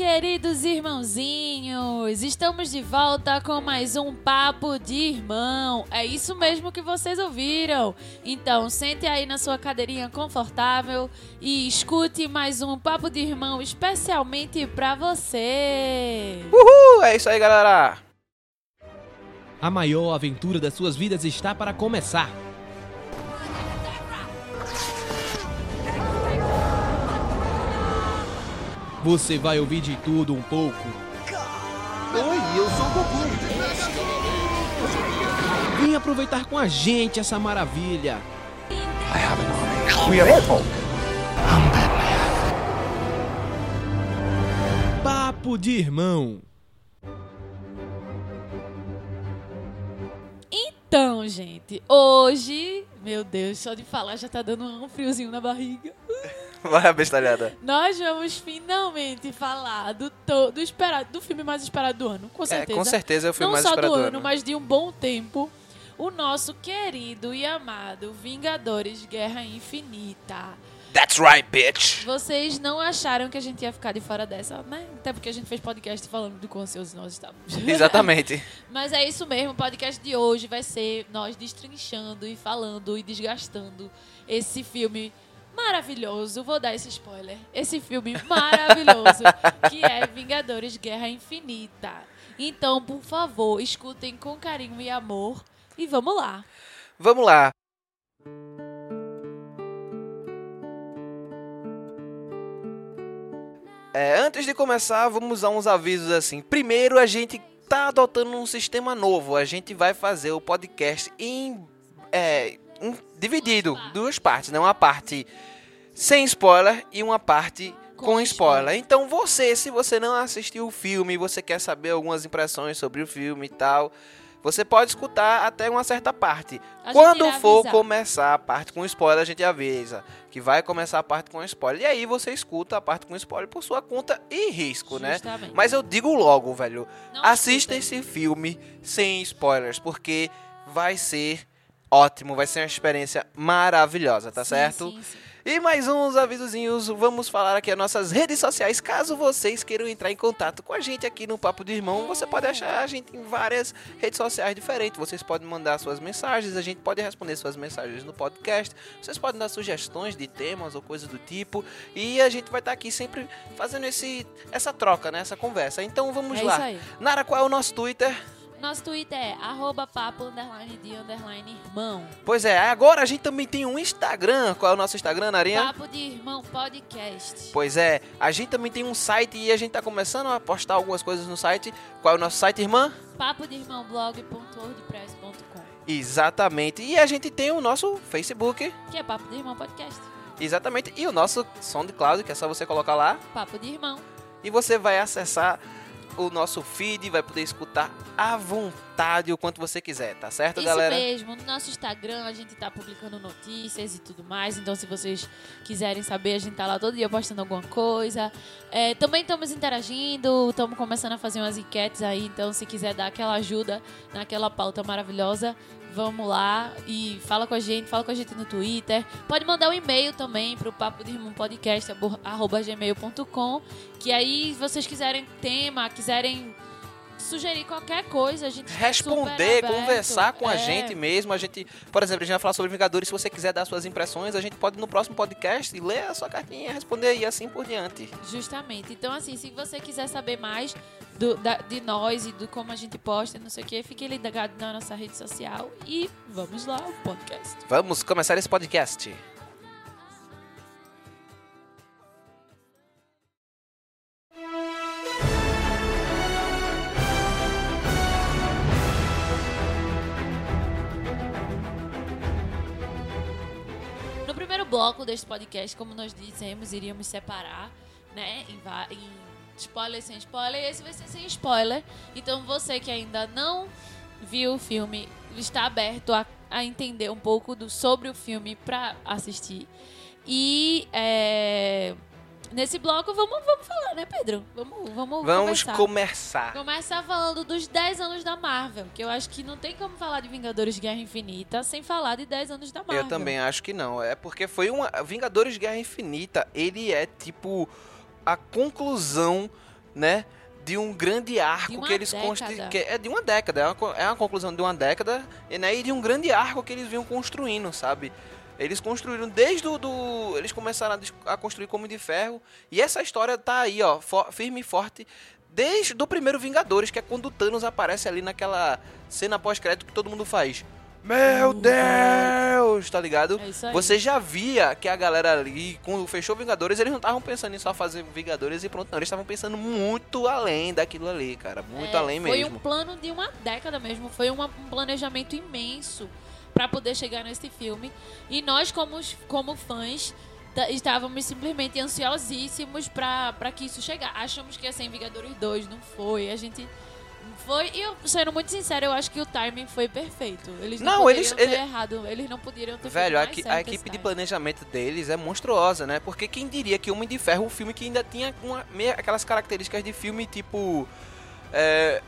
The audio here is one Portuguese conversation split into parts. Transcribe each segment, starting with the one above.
queridos irmãozinhos! Estamos de volta com mais um Papo de Irmão. É isso mesmo que vocês ouviram. Então, sente aí na sua cadeirinha confortável e escute mais um Papo de Irmão especialmente pra você. Uhul! É isso aí, galera! A maior aventura das suas vidas está para começar. Você vai ouvir de tudo um pouco. Oi, eu sou o Goku. Vem aproveitar com a gente essa maravilha. We are Deadpool. Papo de irmão. Então, gente, hoje, meu Deus, só de falar já tá dando um friozinho na barriga. Vai, abestalhada. Nós vamos finalmente falar do, to- do esperado, do filme mais esperado do ano, com É, certeza. com certeza é o filme Não mais só esperado do do ano, ano. mas de um bom tempo. O nosso querido e amado Vingadores Guerra Infinita. That's right, bitch! Vocês não acharam que a gente ia ficar de fora dessa, né? Até porque a gente fez podcast falando do quão ansiosos nós estávamos. Exatamente. Mas é isso mesmo, o podcast de hoje vai ser nós destrinchando e falando e desgastando esse filme maravilhoso. Vou dar esse spoiler. Esse filme maravilhoso que é Vingadores Guerra Infinita. Então, por favor, escutem com carinho e amor e vamos lá. Vamos lá. É, antes de começar, vamos a uns avisos assim. Primeiro, a gente tá adotando um sistema novo. A gente vai fazer o podcast em, é, em- dividido, duas partes, né? Uma parte sem spoiler e uma parte Com spoiler. Então, você, se você não assistiu o filme, você quer saber algumas impressões sobre o filme e tal, você pode escutar até uma certa parte. Quando for avisar. começar a parte com spoiler, a gente avisa que vai começar a parte com spoiler. E aí você escuta a parte com spoiler por sua conta e risco, né? Justamente. Mas eu digo logo, velho, Não assista escutem. esse filme sem spoilers, porque vai ser ótimo, vai ser uma experiência maravilhosa, tá Sim, certo? sim, sim. E mais uns avisozinhos, vamos falar aqui as nossas redes sociais. Caso vocês queiram entrar em contato com a gente aqui no Papo de Irmão, você pode achar a gente em várias redes sociais diferentes. Vocês podem mandar suas mensagens, a gente pode responder suas mensagens no podcast. Vocês podem dar sugestões de temas ou coisas do tipo. E a gente vai estar aqui sempre fazendo esse, essa troca, né? Essa conversa. Então vamos É lá. Nara, qual é o nosso Twitter? Nosso Twitter é arroba papo underline de underline irmão. Pois é, agora a gente também tem um Instagram. Qual é o nosso Instagram, Narinha? Papo de irmão podcast. Pois é, a gente também tem um site e a gente tá começando a postar algumas coisas no site. Qual é o nosso site, irmã? Papo de irmão blog.wordpress.com. Exatamente. E a gente tem o nosso Facebook. Que é Papo de Irmão Podcast. Exatamente. E o nosso SoundCloud, que é só você colocar lá. Papo de Irmão. E você vai acessar o nosso feed, vai poder escutar à vontade o quanto você quiser, tá certo, Isso galera? mesmo. No nosso Instagram a gente tá publicando notícias e tudo mais. Então, se vocês quiserem saber, a gente tá lá todo dia postando alguma coisa. É, também estamos interagindo, estamos começando a fazer umas enquetes aí. Então, se quiser dar aquela ajuda naquela pauta maravilhosa, vamos lá e fala com a gente, fala com a gente no Twitter. Pode mandar um e-mail também pro papo de irmão podcast arroba gmail.com. Que aí, se vocês quiserem tema, quiserem sugerir qualquer coisa, a gente Responder, conversar com a É. gente mesmo. A gente, por exemplo, a gente vai falar sobre Vingadores. Se você quiser dar suas impressões, a gente pode no próximo podcast ler a sua cartinha, responder e assim por diante. Justamente. Então, assim, se você quiser saber mais do- da- de nós e do como a gente posta, não sei o que, fique ligado na nossa rede social e vamos lá ao podcast. Vamos começar esse podcast. No primeiro bloco deste podcast, como nós dissemos, iríamos separar, né, em, em spoiler sem spoiler, e esse vai ser sem spoiler. Então, você que ainda não viu o filme, está aberto a, a entender um pouco do, sobre o filme para assistir. E é, nesse bloco, vamos, vamos falar, né, Pedro? Vamos, vamos, Vamos conversar. começar. Começar falando dos 10 anos da Marvel, que eu acho que não tem como falar de Vingadores Guerra Infinita sem falar de 10 anos da Marvel. Eu também acho que não. É porque foi uma. Vingadores Guerra Infinita, ele é tipo a conclusão né? De um grande arco que eles construíram. É de uma década, é uma, é uma conclusão de uma década, e, né? E de um grande arco que eles vinham construindo, sabe? Eles construíram desde o do. Eles começaram a, a construir como de ferro. E essa história tá aí, ó, fo- firme e forte. Desde o primeiro Vingadores, que é quando o Thanos aparece ali naquela cena pós-crédito que todo mundo faz. Meu Deus! Tá ligado? É isso aí. Você já via que a galera ali, quando fechou Vingadores, eles não estavam pensando em só fazer Vingadores e pronto, não. Eles estavam pensando muito além daquilo ali, cara. Muito É, além foi mesmo. um plano de uma década mesmo. Foi uma- um planejamento imenso para poder chegar nesse filme. E nós, como, como fãs, estávamos simplesmente ansiosíssimos para que isso chegasse. Achamos que ia ser em Vingadores 2, não foi. A gente. Foi, e eu, sendo muito sincero, eu acho que o timing foi perfeito. Eles não, Não, poderiam eles- ter ele- errado. Eles não poderiam ter Velho, a, a equipe de planejamento deles é monstruosa, né? Porque quem diria que Homem de Ferro, um filme que ainda tinha uma, meio, aquelas características de filme tipo. é,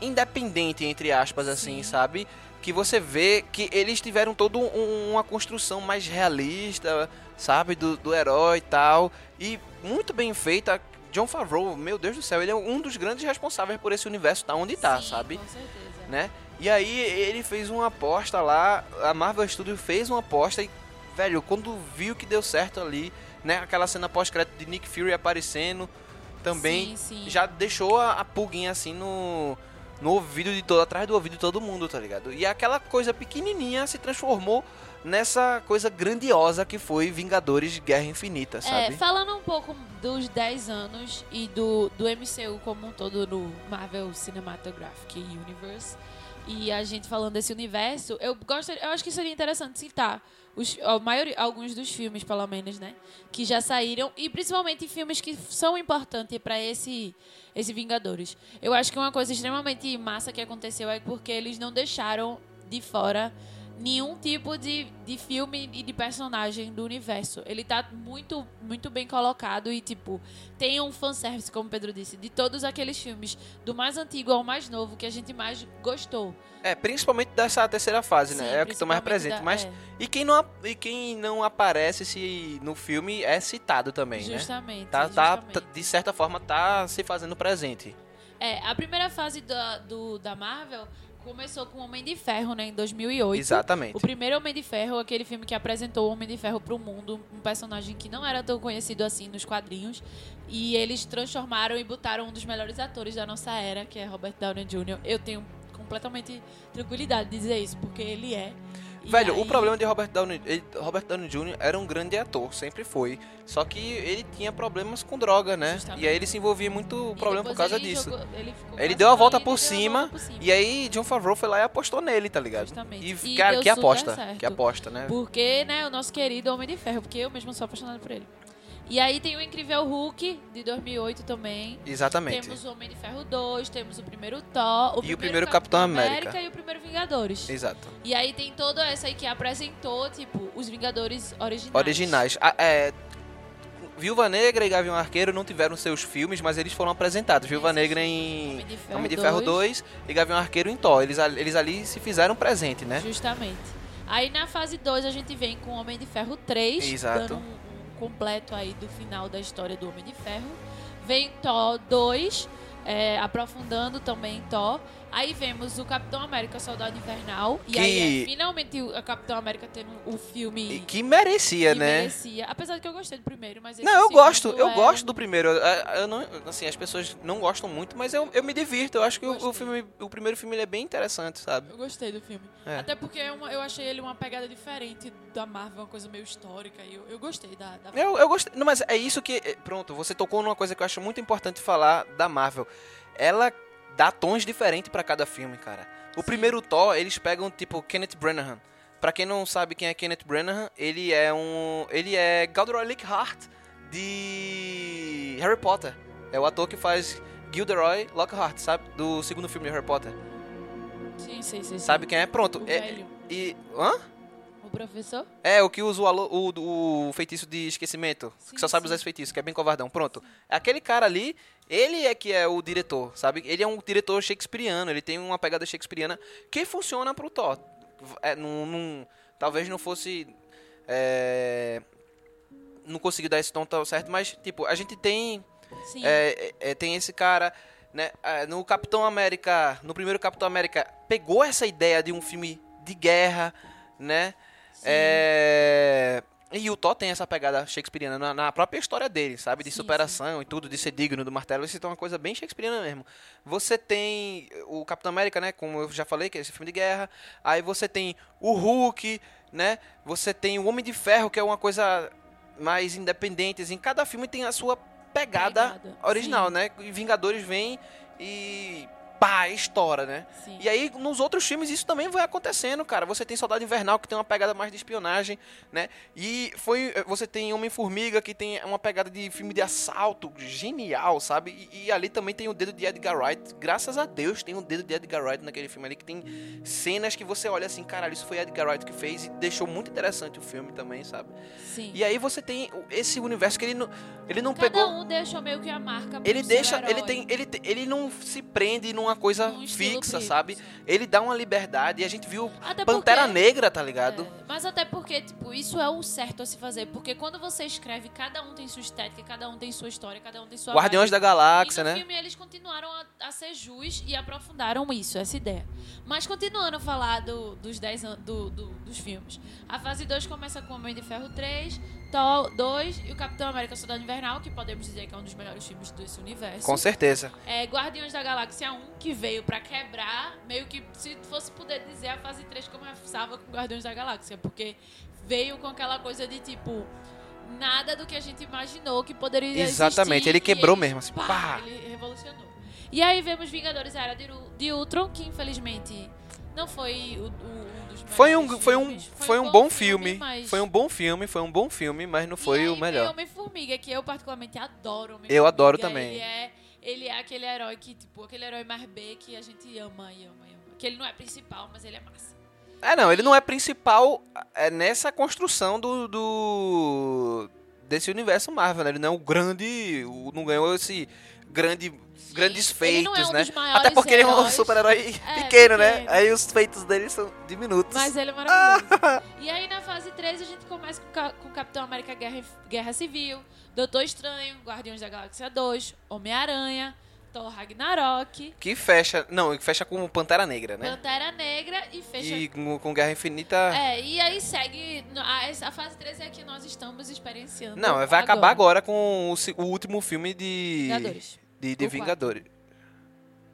independente, entre aspas, assim, Sim. sabe? Que você vê que eles tiveram toda um- uma construção mais realista, sabe? Do, do herói e tal. E muito bem feita. John Favreau, meu Deus do céu, ele é um dos grandes responsáveis por esse universo tá onde tá, Sim, sabe? Com certeza. né? E aí ele fez uma aposta lá, a Marvel Studios fez uma aposta e, velho, quando viu que deu certo ali, né? Aquela cena pós-crédito de Nick Fury aparecendo também, Sim, sim. já deixou a, a pulguinha assim no, no ouvido de todo, atrás do ouvido de todo mundo, tá ligado? E aquela coisa pequenininha se transformou nessa coisa grandiosa que foi Vingadores Guerra Infinita, É, sabe? falando um pouco dos 10 anos e do, do MCU como um todo no Marvel Cinematographic Universe, e a gente falando desse universo, eu gosto, eu acho que seria interessante citar os, a maioria, alguns dos filmes, pelo menos, né, que já saíram e principalmente filmes que são importantes para esse esse Vingadores. Eu acho que uma coisa extremamente massa que aconteceu é porque eles não deixaram de fora nenhum tipo de, de filme e de personagem do universo. Ele tá muito, muito bem colocado e, tipo, tem um fanservice, como o Pedro disse, de todos aqueles filmes, do mais antigo ao mais novo, que a gente mais gostou. É, principalmente dessa terceira fase, Sim, né? É o que tô mais presente. da- Mas é. E quem não, e quem não aparece se no filme é citado também, né? Justamente. Tá, tá, justamente. tá- de certa forma, tá se fazendo presente. É, a primeira fase da, do, da Marvel começou com Homem de Ferro, né, em 2008. Exatamente. O primeiro Homem de Ferro, aquele filme que apresentou o Homem de Ferro pro mundo, um personagem que não era tão conhecido assim nos quadrinhos. E eles transformaram e botaram um dos melhores atores da nossa era, que é Robert Downey Jr. Eu tenho completamente tranquilidade de dizer isso, porque ele é. E Velho, aí- o problema de Robert Downey, ele- Robert Downey Jr. era um grande ator, sempre foi. Só que ele tinha problemas com droga, né? Justamente. E aí ele se envolvia muito e problema por causa ele disso. jogou- ele Ele deu a volta falido por e deu a cima, volta por cima. E aí John Favreau foi lá e apostou nele, tá ligado? Justamente. E, E cara, que aposta. certo. Que aposta, né? Porque, né, o nosso querido Homem de Ferro, porque eu mesmo sou apaixonada por ele. E aí tem o Incrível Hulk, de 2008 também. Exatamente. Temos o Homem de Ferro 2, temos o primeiro Thor, o E o primeiro, primeiro Capitão América. e o primeiro Vingadores. Exato. E aí tem toda essa aí que apresentou, tipo, os Vingadores originais. Originais. Ah, é, Viúva Negra e Gavião Arqueiro não tiveram seus filmes, mas eles foram apresentados. Viúva Negra em Homem de Ferro, Homem de Ferro 2 e Gavião Arqueiro em Thor. Eles, ali- eles ali se fizeram presente, né? Justamente. Aí na fase 2 a gente vem com o Homem de Ferro 3, Exato. dando um completo aí do final da história do Homem de Ferro. Vem Thor 2, é, aprofundando também Thor. Aí vemos o Capitão América Soldado Invernal. E Que- aí é finalmente o Capitão América tendo o filme E que merecia, que né? merecia. Apesar de que eu gostei do primeiro, mas Não, eu gosto, eu é- gosto do primeiro. Eu, eu não, assim, as pessoas não gostam muito, mas eu, eu me divirto. Eu acho que o, o filme, o primeiro filme é bem interessante, sabe? Eu gostei do filme. É. Até porque é uma- eu achei ele uma pegada diferente da Marvel, uma coisa meio histórica. E eu, eu gostei da, da Eu, eu gostei. Não, mas é isso que. é, Pronto, você tocou numa coisa que eu acho muito importante falar da Marvel. Ela dá tons diferentes pra cada filme, cara. O Sim. primeiro Thor, eles pegam tipo Kenneth Branagh. Pra quem não sabe quem é Kenneth Branagh, ele é um. Ele é Gilderoy Lockhart de Harry Potter. É o ator que faz Gilderoy Lockhart, sabe? Do segundo filme de Harry Potter. Sim, sim, sim. sim. Sabe quem é? Pronto. O é, velho. e. Hã? O professor? É, o que usa o, o, o feitiço de esquecimento. Sim, que só sabe sim. usar esse feitiço, que é bem covardão. Pronto. Aquele cara ali, ele é que é o diretor, sabe? Ele é um diretor shakespeariano, ele tem uma pegada shakespeariana que funciona pro Thor. É, num, num- talvez não fosse. É, não consegui dar esse tom tão certo, mas, tipo, a gente tem Sim. É, é, tem esse cara, né? é, No Capitão América, no primeiro Capitão América, pegou essa ideia de um filme de guerra, né? É, E o Thor tem essa pegada shakespeariana na, na própria história dele, sabe? De Sim, superação e tudo, de ser digno do martelo. Isso é uma coisa bem shakespeariana mesmo. Você tem o Capitão América, né? Como eu já falei, que é esse filme de guerra. Aí você tem o Hulk, né? Você tem o Homem de Ferro, que é uma coisa mais independente. Em cada filme tem a sua pegada, Pegada, original, sim. né? E Vingadores vem e pá, estoura, né? Sim. E aí, nos outros filmes, isso também vai acontecendo, cara. Você tem Soldado Invernal, que tem uma pegada mais de espionagem, né? E foi, você tem Homem-Formiga, que tem uma pegada de filme de assalto genial, sabe? E, e ali também tem o dedo de Edgar Wright. Graças a Deus tem o dedo de Edgar Wright naquele filme ali, que tem cenas que você olha assim, caralho, isso foi Edgar Wright que fez e deixou muito interessante o filme também, sabe? Sim. E aí você tem esse universo que ele não, ele não Cada pegou... um deixa meio que a marca Ele deixa, ele tem, ele, ele não se prende numa coisa Um fixa, sabe? Ele dá uma liberdade e a gente viu Até Pantera porque- Negra, tá ligado? É, mas até porque, tipo, isso é o certo a se fazer. Porque quando você escreve, cada um tem sua estética, cada um tem sua história, cada um tem sua Guardiões da vibe. Galáxia, e no né? filme eles continuaram a, a ser jus e aprofundaram isso, essa ideia. Mas continuando a falar do- dos 10 anos do, do- dos filmes. A fase 2 começa com Homem de Ferro 3, Thor 2 e o Capitão América Soldado Invernal, que podemos dizer que é um dos melhores filmes desse universo. Com certeza. É, Guardiões da Galáxia 1, que veio pra quebrar, meio que se fosse poder dizer a fase 3 começava com Guardiões da Galáxia, porque veio com aquela coisa de tipo nada do que a gente imaginou que poderia Exatamente, existir, ele quebrou eles, mesmo, assim, pá. ele revolucionou. E aí vemos Vingadores Era de, de Ultron, que infelizmente não foi o, o- Foi um, foi um, foi um bom filme. Foi um bom filme, foi um bom filme, mas não foi o melhor. Homem-Formiga, que eu particularmente adoro. Eu adoro também. Ele é, ele é aquele herói que, tipo, aquele herói mais B que a gente ama e ama e ama. Que ele não é principal, mas ele é massa. É, não, ele não é principal é nessa construção do, do desse universo Marvel, né? Ele não é o grande, o- não ganhou esse grande grandes não é feitos, um né? Até porque ele é um heróis, super-herói É, pequeno, né? pequeno. Aí os feitos dele são diminutos. Mas ele é maravilhoso. e aí na fase 3 a gente começa com, Ca- com Capitão América Guerra, Guerra Civil, Doutor Estranho, Guardiões da Galáxia 2, Homem-Aranha, Thor Ragnarok, Que fecha, não, que fecha com Pantera Negra, né? Pantera Negra e fecha E com, com Guerra Infinita. É, e aí segue. A, a fase 3 é a que nós estamos experienciando. Não, vai acabar agora com o, o último filme de. Vingadores. De, de Vingadores.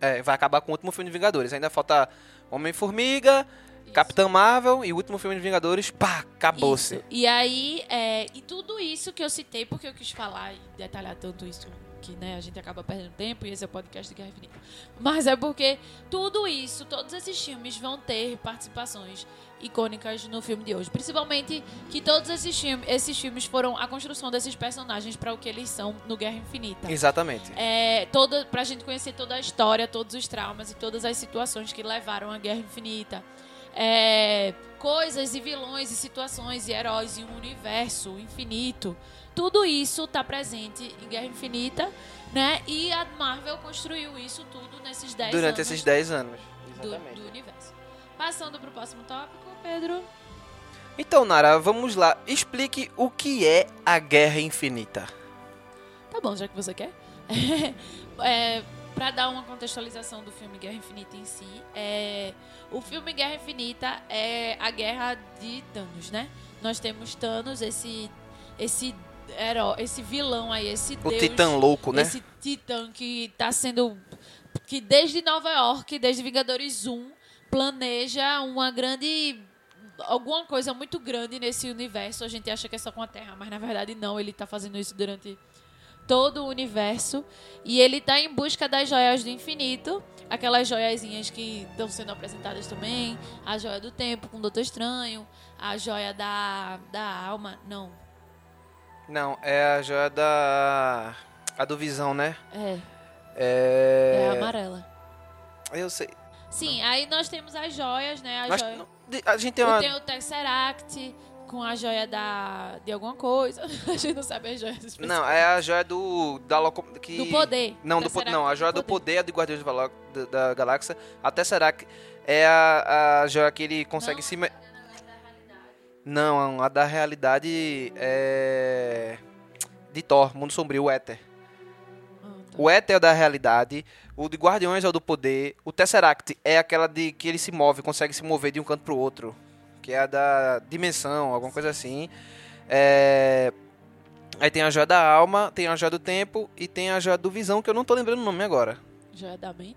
É, vai acabar com o último filme de Vingadores. Ainda falta Homem-Formiga, Isso. Capitã Marvel e o último filme de Vingadores. Pá, acabou-se. E aí, é, e tudo isso que eu citei, porque eu quis falar e detalhar tanto isso, que né, a gente acaba perdendo tempo, e esse é o podcast de Guerra Infinita. Mas é porque tudo isso, todos esses filmes vão ter participações icônicas no filme de hoje. Principalmente que todos esses filmes, esses filmes foram a construção desses personagens para o que eles são no Guerra Infinita. Exatamente. É, toda, pra gente conhecer toda a história, todos os traumas e todas as situações que levaram à Guerra Infinita. É, coisas e vilões e situações e heróis e um universo infinito. Tudo isso tá presente em Guerra Infinita, né? E a Marvel construiu isso tudo nesses 10 Durante anos esses 10 anos. do, Exatamente. do universo. Passando pro próximo tópico, Pedro. Então, Nara, vamos lá. Explique o que é a Guerra Infinita. Tá bom, já que você quer. é, para dar uma contextualização do filme Guerra Infinita em si, é, o filme Guerra Infinita é a guerra de Thanos, né? Nós temos Thanos, esse esse herói, esse vilão aí, esse O deus, Titã Louco, né? esse titã que tá sendo que desde Nova York, desde Vingadores 1, planeja uma grande alguma coisa muito grande nesse universo. A gente acha que é só com a Terra, mas na verdade não, ele tá fazendo isso durante todo o universo e ele tá em busca das joias do infinito, aquelas joiazinhas que estão sendo apresentadas também, a joia do tempo com o Doutor Estranho, a joia da da alma, não, Não, é a joia da. A do Visão, né? é, é, a É. amarela. Eu sei. Sim, aí nós temos as joias, né? A, Nós- joia, não, de- a gente tem uma. tem o Tesseract com a joia da de alguma coisa. a gente não sabe as joias. Não, é a joia do. Da loco... que... do poder. Não, do po... Tesseract não, a joia do poder é de Guardiões da, Valo- da- da Galáxia. Será que é a, a joia que ele consegue Não, se. me- Não, a da realidade é. De Thor, Mundo Sombrio, o Éter. O Et é da realidade, o de Guardiões é o do poder, o Tesseract é aquela de que ele se move, consegue se mover de um canto pro outro, que é a da dimensão, alguma coisa assim. É, Aí tem a joia da alma, tem a joia do tempo e tem a joia do visão, que eu não tô lembrando o nome agora. É da mente?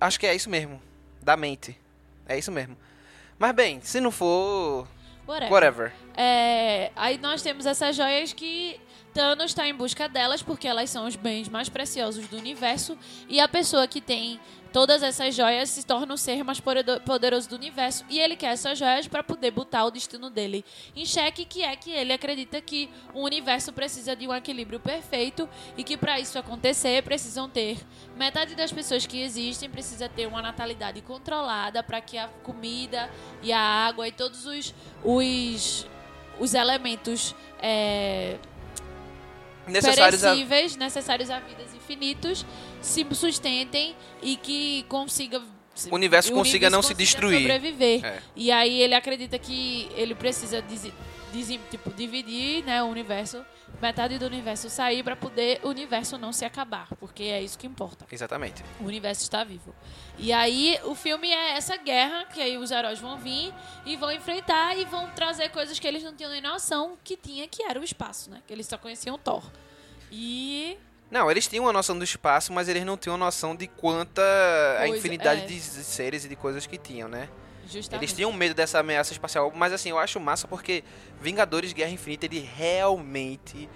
Acho que é isso mesmo, da mente. É isso mesmo. Mas bem, se não for, Whatever. whatever. É, aí nós temos essas joias que Thanos está em busca delas porque elas são os bens mais preciosos do universo e a pessoa que tem todas essas joias se torna o ser mais poderoso do universo e ele quer essas joias para poder botar o destino dele em xeque, que é que ele acredita que o universo precisa de um equilíbrio perfeito e que para isso acontecer precisam ter metade das pessoas que existem precisa ter uma natalidade controlada para que a comida e a água e todos os os, os elementos é, Necessários a... perecíveis necessários a vidas infinitos se sustentem e que consiga O universo consiga não se consiga destruir. sobreviver. É. E aí ele acredita que ele precisa disi- disi- tipo, dividir né, o universo, metade do universo sair para poder o universo não se acabar, porque é isso que importa. Exatamente. O universo está vivo. E aí o filme é essa guerra que aí os heróis vão vir e vão enfrentar e vão trazer coisas que eles não tinham nem noção que tinha, que era o espaço, né? Que eles só conheciam Thor. E Não, eles tinham uma noção do espaço, mas eles não tinham noção de quanta a Coisa, infinidade é. de seres e de coisas que tinham, né? Justamente Eles tinham medo dessa ameaça espacial, mas assim, eu acho massa porque Vingadores Guerra Infinita, ele realmente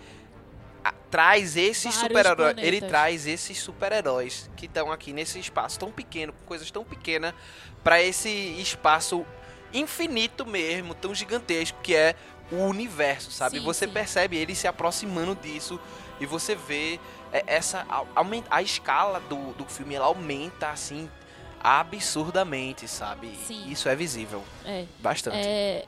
a- traz esses super-heróis. Ele traz esses super-heróis que estão aqui nesse espaço tão pequeno, com coisas tão pequenas, pra esse espaço infinito mesmo, tão gigantesco que é o universo, sabe? Sim, você sim. percebe ele se aproximando disso e você vê é, essa a, aumen- a escala do, do filme ela aumenta assim absurdamente, sabe? Sim. Isso é visível É, bastante. é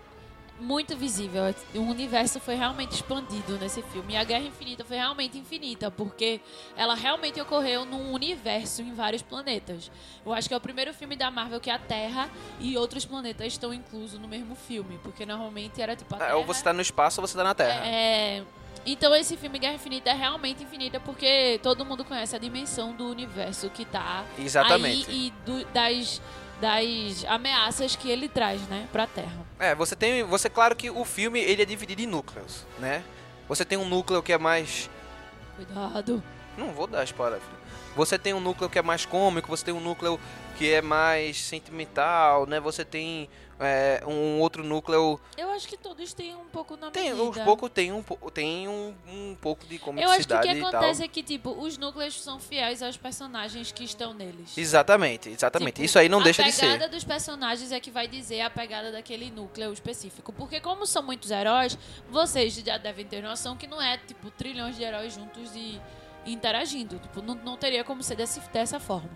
muito visível. O universo foi realmente expandido nesse filme. E a Guerra Infinita foi realmente infinita, porque ela realmente ocorreu num universo em vários planetas. Eu acho que é o primeiro filme da Marvel que a Terra e outros planetas estão inclusos no mesmo filme, porque normalmente era tipo a É, Terra. ou você tá no espaço ou você tá na Terra. É, então esse filme Guerra Infinita é realmente infinita porque todo mundo conhece a dimensão do universo que tá Exatamente. aí e do- das, das ameaças que ele traz, né, pra Terra. É, você tem, você claro que o filme ele é dividido em núcleos, né? Você tem um núcleo que é mais Cuidado. Não vou dar spoiler, filho. Você tem um núcleo que é mais cômico, você tem um núcleo que é mais sentimental, né? Você tem é, um outro núcleo. Eu acho que todos têm um pouco na Tem, medida. uns pouco tem um, tem um, um pouco de Eu acho que o que acontece é que, tipo, os núcleos são fiéis aos personagens que estão neles. Exatamente, exatamente. Tipo, Isso aí não deixa a de ser. pegada dos personagens é que vai dizer a pegada daquele núcleo específico. Porque como são muitos heróis, vocês já devem ter noção que não é, tipo, trilhões de heróis juntos e interagindo. Tipo, não, não teria como ser desse, dessa forma.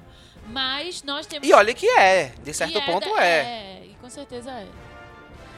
Mas nós temos... E olha que é, de certo ponto da- é. É, e com certeza é.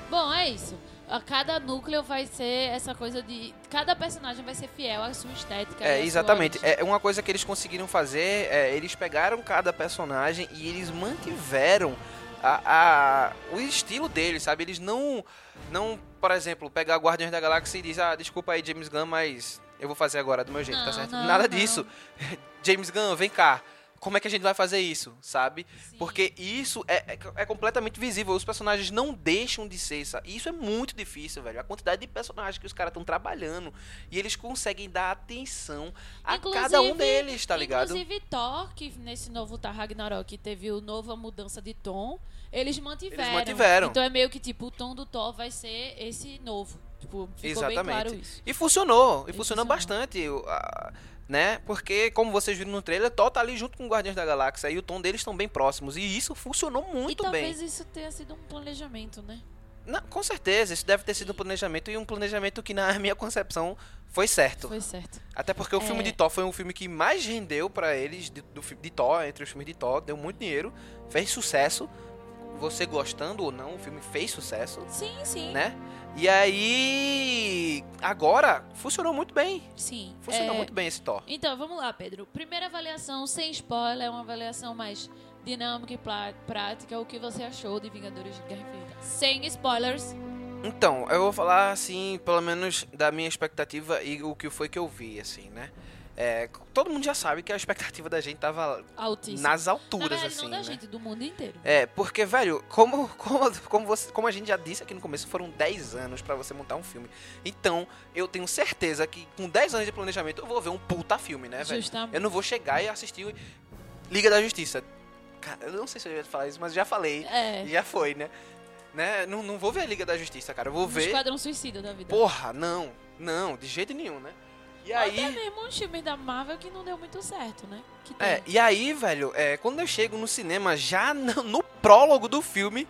Bom, é isso. A cada núcleo vai ser essa coisa de... Cada personagem vai ser fiel à sua estética. É, exatamente. É uma coisa que eles conseguiram fazer, é, eles pegaram cada personagem e eles mantiveram a, a- o estilo deles, sabe? Eles não, não, por exemplo, pegar Guardiões da Galáxia e dizer, ah, desculpa aí, James Gunn, mas eu vou fazer agora do meu jeito, tá Não, certo? não, Nada não. disso. James Gunn, vem cá. Como é que a gente vai fazer isso, sabe? Sim. Porque isso é, é, é completamente visível. Os personagens não deixam de ser. isso é muito difícil, velho. A quantidade de personagens que os caras estão trabalhando e eles conseguem dar atenção a cada um Inclusive- deles, tá ligado? Inclusive Thor, que nesse novo Thor Ragnarok teve o nova mudança de tom, eles mantiveram. Eles mantiveram. Então é meio que tipo, o tom do Thor vai ser esse novo. Tipo, Exatamente. claro. E funcionou, e, E funcionou funcionou. bastante, a- né? Porque, como vocês viram no trailer, Thor tá ali junto com o Guardiões da Galáxia e o tom deles estão bem próximos. E isso funcionou muito e bem. talvez isso tenha sido um planejamento, né? Não, com certeza, isso deve ter sido um planejamento e um planejamento que, na minha concepção, foi certo. Foi certo. Até porque o filme É. de Thor foi um filme que mais rendeu pra eles de, do, de Thor, entre os filmes de Thor, deu muito dinheiro, fez sucesso. Você gostando ou não, o filme fez sucesso, Sim, sim. né? E aí. Agora, funcionou muito bem. Sim. Funcionou É, muito bem esse Thor. Então, vamos lá, Pedro. Primeira avaliação sem spoiler, é uma avaliação mais dinâmica e prática. O que você achou de Vingadores de Guerra Infinita? Sem spoilers. Então, eu vou falar assim, pelo menos da minha expectativa e o que foi que eu vi, assim, né? É, todo mundo já sabe que a expectativa da gente tava Altíssimo. nas Na alturas, verdade, assim, não da né? gente, do mundo inteiro. É, porque, velho, como, como, como, você, como a gente já disse aqui no começo, foram 10 anos pra você montar um filme. Então, eu tenho certeza que com 10 anos de planejamento eu vou ver um puta filme, né, velho? Justamente. Eu não vou chegar e assistir Liga da Justiça. Cara, eu não sei se eu ia falar isso, mas já falei. É. Já foi, né? né? Não, não vou ver a Liga da Justiça, cara. Eu vou Um ver. Esquadrão Suicida da vida. Porra, não. Não, de jeito nenhum, né? E Ou Até aí. mesmo uns filmes da Marvel que não deu muito certo, né? É, e aí, velho, é, quando eu chego no cinema, já no, no prólogo do filme,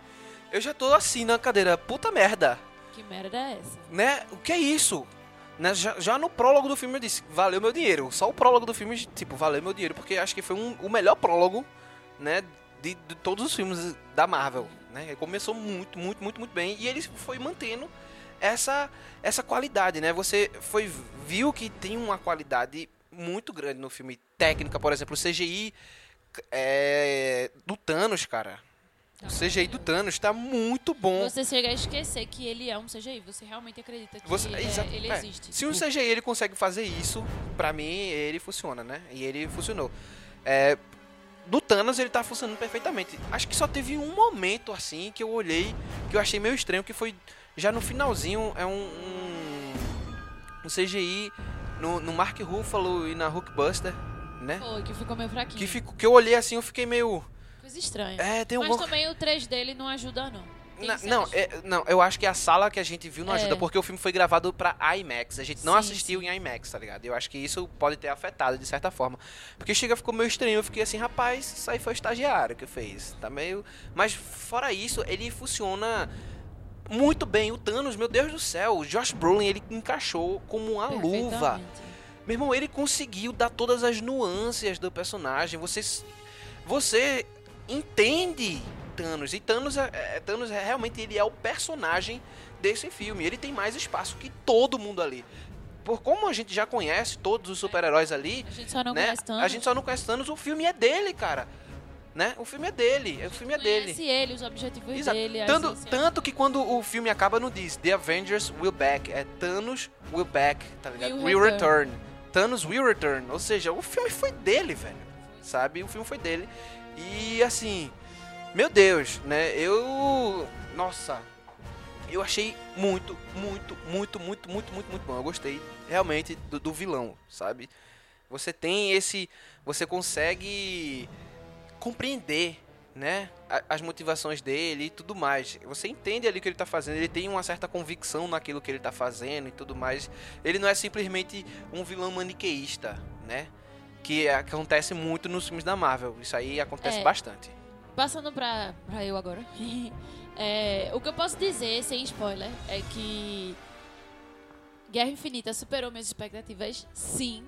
eu já tô assim na cadeira. Puta merda, Que merda é essa? né? O que é isso? Né, já, já no prólogo do filme eu disse, valeu meu dinheiro. Só o prólogo do filme, tipo, valeu meu dinheiro, porque acho que foi um- o melhor prólogo, né, de, de todos os filmes da Marvel, né? Ele começou muito, muito, muito, muito bem e ele foi mantendo essa essa qualidade, né? Você foi viu que tem uma qualidade muito grande no filme técnica, por exemplo, o CGI é, do Thanos, cara. O CGI do Thanos tá muito bom. Você chega a esquecer que ele é um CGI. Você realmente acredita que Você, é, exato, ele é. existe. Se um CGI ele consegue fazer isso, pra mim ele funciona, né? E ele funcionou. É, no Thanos ele tá funcionando perfeitamente. Acho que só teve um momento assim que eu olhei que eu achei meio estranho, que foi já no finalzinho é um um, um CGI no, no Mark Ruffalo e na Hulkbuster, né? Foi, que ficou meio fraquinho. Que, fico, que eu olhei assim, eu fiquei meio. Coisa estranha. É, tem Mas um. também o 3 dele não ajuda, não. Na- não, é- não, eu acho que a sala que a gente viu não É. ajuda, porque o filme foi gravado pra IMAX. A gente não Sim, assistiu sim. em IMAX, tá ligado? Eu acho que isso pode ter afetado de certa forma. Porque chega, ficou meio estranho. Eu fiquei assim, rapaz, isso aí foi o estagiário que fez. Tá meio. Mas fora isso, ele funciona muito bem. O Thanos, meu Deus do céu, o Josh Brolin, ele encaixou como uma luva. Meu irmão, ele conseguiu dar todas as nuances do personagem. Você, você entende Thanos. E Thanos, é, é- Thanos é, realmente ele é o personagem desse filme. Ele tem mais espaço que todo mundo ali. Por como a gente já conhece todos os super-heróis ali, A gente só não né? conhece tanto. A gente só não conhece Thanos. O filme é dele, cara. Né? O filme é dele. O filme é dele. Ele, os objetivos Exato. dele. Tanto, ânsias. tanto que quando o filme acaba não diz The Avengers will back, é Thanos will back, tá ligado? Will Will, return. return. Thanos will return. Ou seja, o filme foi dele, velho. Sabe? O filme foi dele. E assim, meu Deus, né? Eu. Nossa. Eu achei muito, muito, muito, muito, muito, muito, muito bom. Eu gostei realmente do, do vilão, sabe? Você tem esse. Você consegue compreender, né? As motivações dele e tudo mais. Você entende ali o que ele tá fazendo. Ele tem uma certa convicção naquilo que ele tá fazendo e tudo mais. Ele não é simplesmente um vilão maniqueísta, né? Que acontece muito nos filmes da Marvel. Isso aí acontece É. bastante. Passando pra, pra eu agora. É, o que eu posso dizer, sem spoiler, é que Guerra Infinita superou minhas expectativas, sim.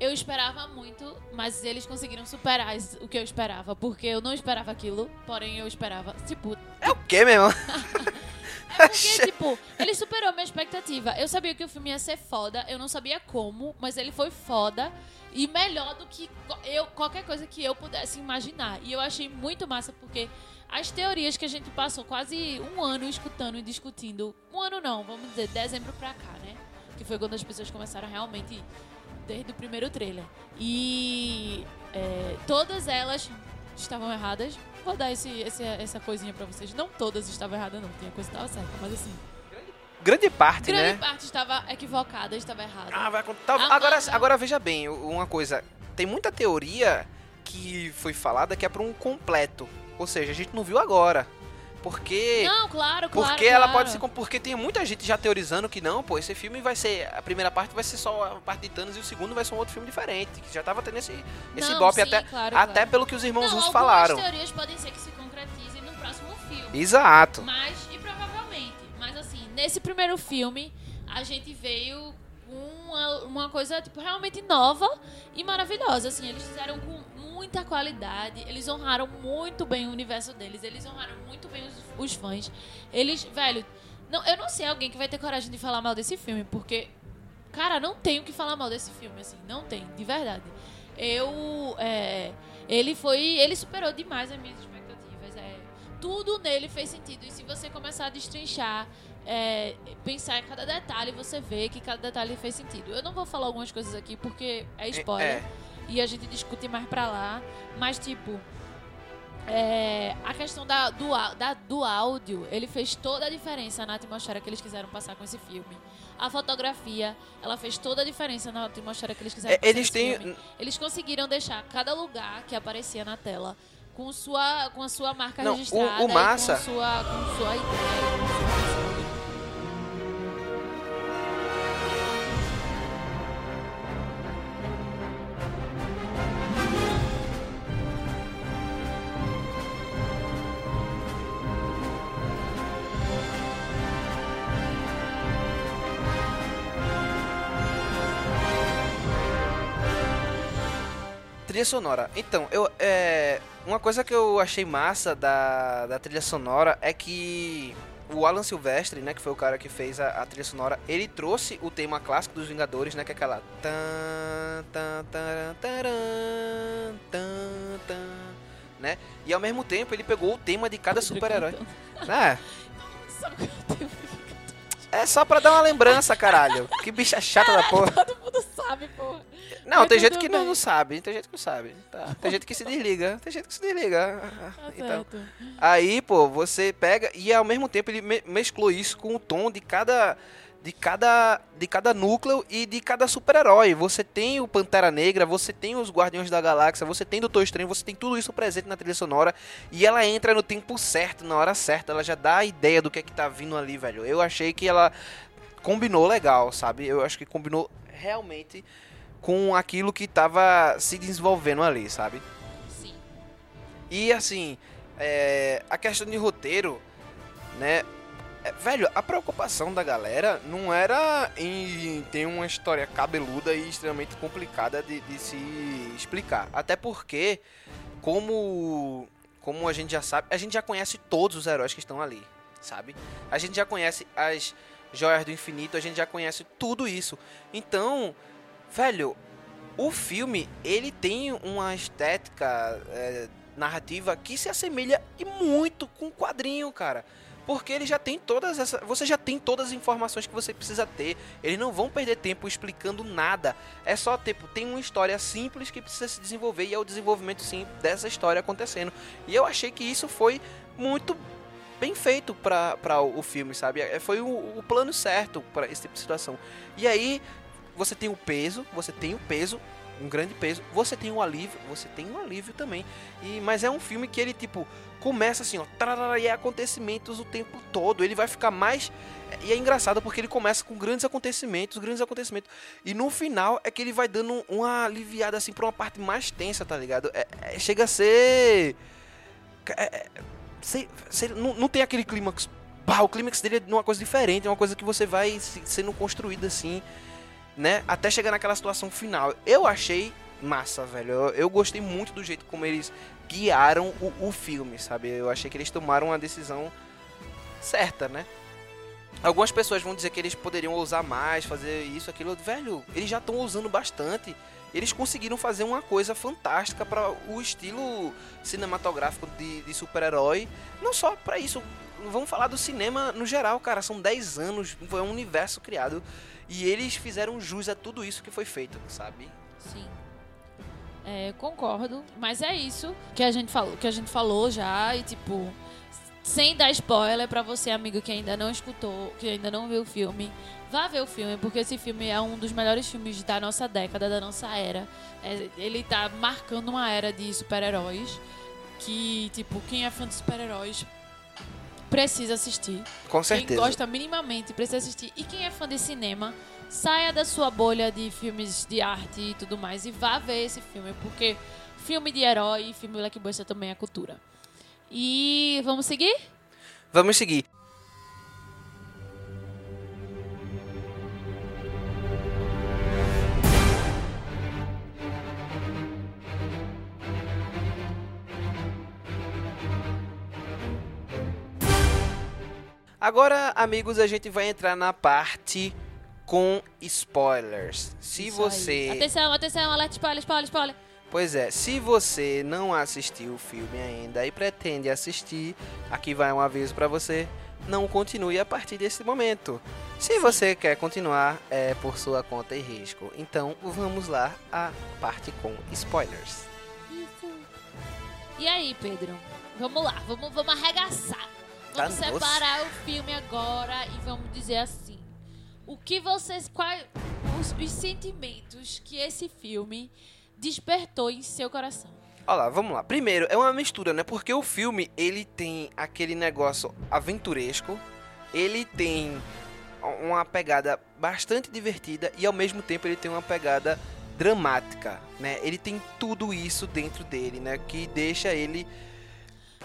Eu esperava muito, mas eles conseguiram superar o que eu esperava. Porque eu não esperava aquilo, porém eu esperava. Tipo, É o quê, meu irmão? é porque, tipo, ele superou minha expectativa. Eu sabia que o filme ia ser foda, eu não sabia como, mas ele foi foda e melhor do que eu, qualquer coisa que eu pudesse imaginar. E eu achei muito massa porque as teorias que a gente passou quase um ano escutando e discutindo, um ano não, vamos dizer, dezembro pra cá, né? Que foi quando as pessoas começaram a realmente desde o primeiro trailer. E é, todas elas estavam erradas. Vou dar esse, esse- essa coisinha pra vocês. Não todas estavam erradas, não. Tinha coisa que estava certa, mas assim. Grande parte, Grande né? parte estava equivocada, estava errada. Ah, vai acontecer. A Agora, agora veja bem, uma coisa. Tem muita teoria que foi falada que é para um completo. Ou seja, a gente não viu agora. Porque. não, claro, claro. porque ela claro. pode ser. Porque tem muita gente já teorizando que não, pô, esse filme vai ser. A primeira parte vai ser só a parte de Thanos e o segundo vai ser um outro filme diferente. Que já tava tendo esse, esse Não, golpe sim, até, claro, até claro. pelo que os irmãos não, Russo algumas falaram. teorias podem ser que se concretizem no próximo filme. Exato. Mas, e provavelmente. Mas assim, nesse primeiro filme, a gente veio uma, uma coisa, tipo, realmente nova e maravilhosa. Assim, eles fizeram com muita qualidade, eles honraram muito bem o universo deles, eles honraram muito bem os, os fãs. Eles, velho, não, eu não sei alguém que vai ter coragem de falar mal desse filme, porque, cara, não tem o que falar mal desse filme, assim, não tem, de verdade. Eu, é, ele foi, ele superou demais as minhas expectativas, é, tudo nele fez sentido. E se você começar a destrinchar é, pensar em cada detalhe você vê que cada detalhe fez sentido. Eu não vou falar algumas coisas aqui porque é spoiler É. e a gente discute mais pra lá, mas tipo. é, a questão da, do, da- do áudio, ele fez toda a diferença na atmosfera que eles quiseram passar com esse filme. A fotografia, ela fez toda a diferença na atmosfera que eles quiseram É, passar eles têm. filme. Eles conseguiram deixar cada lugar que aparecia na tela com sua, com a sua marca Não, o- registrada o massa- e com sua, com sua ideia. com Trilha sonora. Então, eu é, uma coisa que eu achei massa da, da trilha sonora é que o Alan Silvestre, né, que foi o cara que fez a, a trilha sonora, ele trouxe o tema clássico dos Vingadores, né, que é aquela tan tan taran, taran, tan, tan, né? E ao mesmo tempo ele pegou o tema de cada super-herói. É, é só pra dar uma lembrança, caralho. Que bicha chata da porra. Todo mundo sabe, porra. Não, tem gente que não, bem. não sabe, tem gente que não sabe. Tá. Tem gente que se desliga, tem gente que se desliga. Tá Então, certo. aí, pô, você pega e ao mesmo tempo ele me- mesclou isso com o tom de cada de cada de cada núcleo e de cada super-herói. Você tem o Pantera Negra, você tem os Guardiões da Galáxia, você tem Doutor Estranho, você tem tudo isso presente na trilha sonora e ela entra no tempo certo, na hora certa, ela já dá a ideia do que é que tá vindo ali, velho. Eu achei que ela combinou legal, sabe? Eu acho que combinou realmente com aquilo que tava se desenvolvendo ali, sabe? Sim. E assim, é, a questão de roteiro, né? é, velho, a preocupação da galera não era em ter uma história cabeluda e extremamente complicada de, de se explicar. Até porque, como, como a gente já sabe, a gente já conhece todos os heróis que estão ali, sabe? A gente já conhece as joias do infinito, a gente já conhece tudo isso. Então, velho, o filme ele tem uma estética é, narrativa que se assemelha e muito com o quadrinho, cara. Porque ele já tem todas essas. Você já tem todas as informações que você precisa ter. Eles não vão perder tempo explicando nada. É só, tipo, tem uma história simples que precisa se desenvolver e é o desenvolvimento, sim, dessa história acontecendo. E eu achei que isso foi muito bem feito para o filme, sabe? É, Foi o, o plano certo para esse tipo de situação. E aí, você tem o peso, você tem o peso, um grande peso, você tem um alívio, você tem um alívio também. E mas é um filme que ele tipo começa assim, ó, tararara, e é acontecimentos o tempo todo. Ele vai ficar mais e é engraçado porque ele começa com grandes acontecimentos, grandes acontecimentos. E no final é que ele vai dando uma aliviada assim pra uma parte mais tensa, tá ligado? É- é- chega a ser é- é- sei- sei- não, não tem aquele clímax. Bah, o clímax dele é uma coisa diferente, é uma coisa que você vai se- sendo construída assim, né? Até chegar naquela situação final. Eu achei massa, velho. Eu, eu gostei muito do jeito como eles guiaram o, o filme, sabe? Eu achei que eles tomaram uma decisão certa, né? Algumas pessoas vão dizer que eles poderiam usar mais, fazer isso, aquilo. Velho, eles já estão usando bastante. Eles conseguiram fazer uma coisa fantástica para o estilo cinematográfico de, de super-herói. Não só para isso. Vamos falar do cinema no geral, cara. São 10 anos, foi um universo criado. E eles fizeram jus a tudo isso que foi feito, sabe? Sim. É, concordo, mas é isso que a gente falou, que a gente falou já e tipo, sem dar spoiler pra você amigo que ainda não escutou, que ainda não viu o filme, vá ver o filme porque esse filme é um dos melhores filmes da nossa década, da nossa era. É, ele tá marcando uma era de super-heróis que tipo quem é fã de super-heróis precisa assistir. Com Quem certeza. gosta minimamente precisa assistir. E quem é fã de cinema, saia da sua bolha de filmes de arte e tudo mais e vá ver esse filme, porque filme de herói e filme blockbuster também é cultura. E vamos seguir? Vamos seguir. Agora, amigos, a gente vai entrar na parte com spoilers. Se Isso você aí. Atenção, atenção, alerta, spoiler, spoiler, spoiler. Pois é, se você não assistiu o filme ainda e pretende assistir, aqui vai um aviso pra você. não continue a partir desse momento. Se você quer continuar, é por sua conta e risco. Então vamos lá à parte com spoilers. Isso. E aí, Pedro? Vamos lá, vamos, vamos arregaçar. Tá Vamos doce. separar o filme agora e vamos dizer assim. O que vocês. Quais os, os sentimentos que esse filme despertou em seu coração? Olha lá, vamos lá. Primeiro, é uma mistura, né? Porque o filme, ele tem aquele negócio aventuresco, ele tem uma pegada bastante divertida e ao mesmo tempo ele tem uma pegada dramática, né? Ele tem tudo isso dentro dele, né? Que deixa ele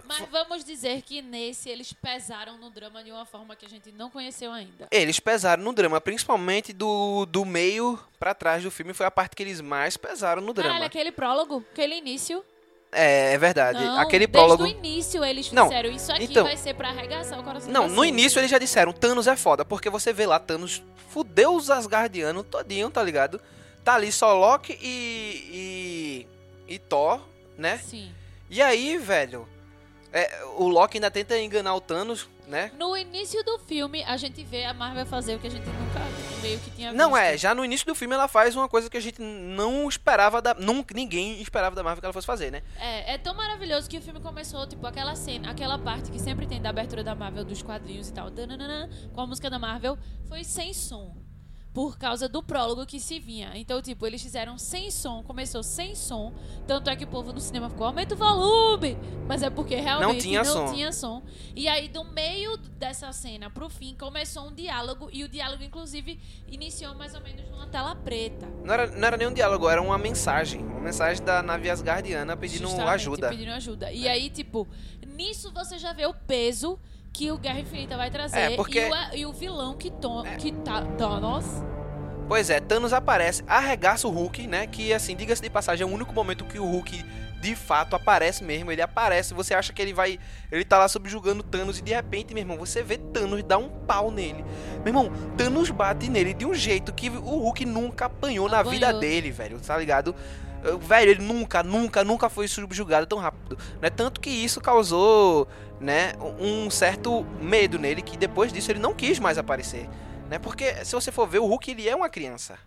Mas vamos dizer que nesse eles pesaram no drama de uma forma que a gente não conheceu ainda. Eles pesaram no drama, principalmente do, do meio pra trás do filme, foi a parte que eles mais pesaram no drama. Caralho, aquele prólogo, aquele início. É, é verdade. Não, Aquele desde prólogo. o início eles Não, fizeram isso aqui então- vai ser pra arregaçar o coração Não, no início eles já disseram, Thanos é foda, porque você vê lá, Thanos fudeu os Asgardianos todinho, tá ligado? Tá ali só Loki e, e, e Thor, né? Sim. E aí, velho, é, o Loki ainda tenta enganar o Thanos, né? No início do filme, a gente vê a Marvel fazer o que a gente nunca meio que tinha Não, visto. é, já no início do filme ela faz uma coisa que a gente não esperava da... Nunca, ninguém esperava da Marvel que ela fosse fazer, né? É, é tão maravilhoso que o filme começou, tipo, aquela cena, aquela parte que sempre tem da abertura da Marvel, dos quadrinhos e tal, dananana, com a música da Marvel, foi sem som. Por causa do prólogo que se vinha. Então, tipo, eles fizeram sem som, começou sem som. Tanto é que o povo no cinema ficou, aumenta o volume! Mas é porque realmente tinha não som. tinha som. E aí, do meio dessa cena pro fim, começou um diálogo. E o diálogo, inclusive, iniciou mais ou menos numa tela preta. Não era, não era nem um diálogo, era uma mensagem. Uma mensagem da nave Asgardiana pedindo Justamente, ajuda. Pedindo ajuda. E aí, tipo, nisso você já vê o peso que o Guerra Infinita vai trazer. É, porque- e, o, e o vilão que, to, que tá. Thanos. Pois é, Thanos aparece, arregaça o Hulk, né? Que assim, diga-se de passagem, é o único momento que o Hulk de fato aparece mesmo. Ele aparece, você acha que ele vai. Ele tá lá subjugando Thanos e de repente, meu irmão, você vê Thanos dar um pau nele. Meu irmão, Thanos bate nele de um jeito que o Hulk nunca apanhou, na Apanhou. vida dele, velho, tá ligado? Velho, ele nunca, nunca, nunca foi subjugado tão rápido. Né? Tanto que isso causou, né, um certo medo nele, que depois disso ele não quis mais aparecer né? Porque se você for ver, o Hulk ele é uma criança,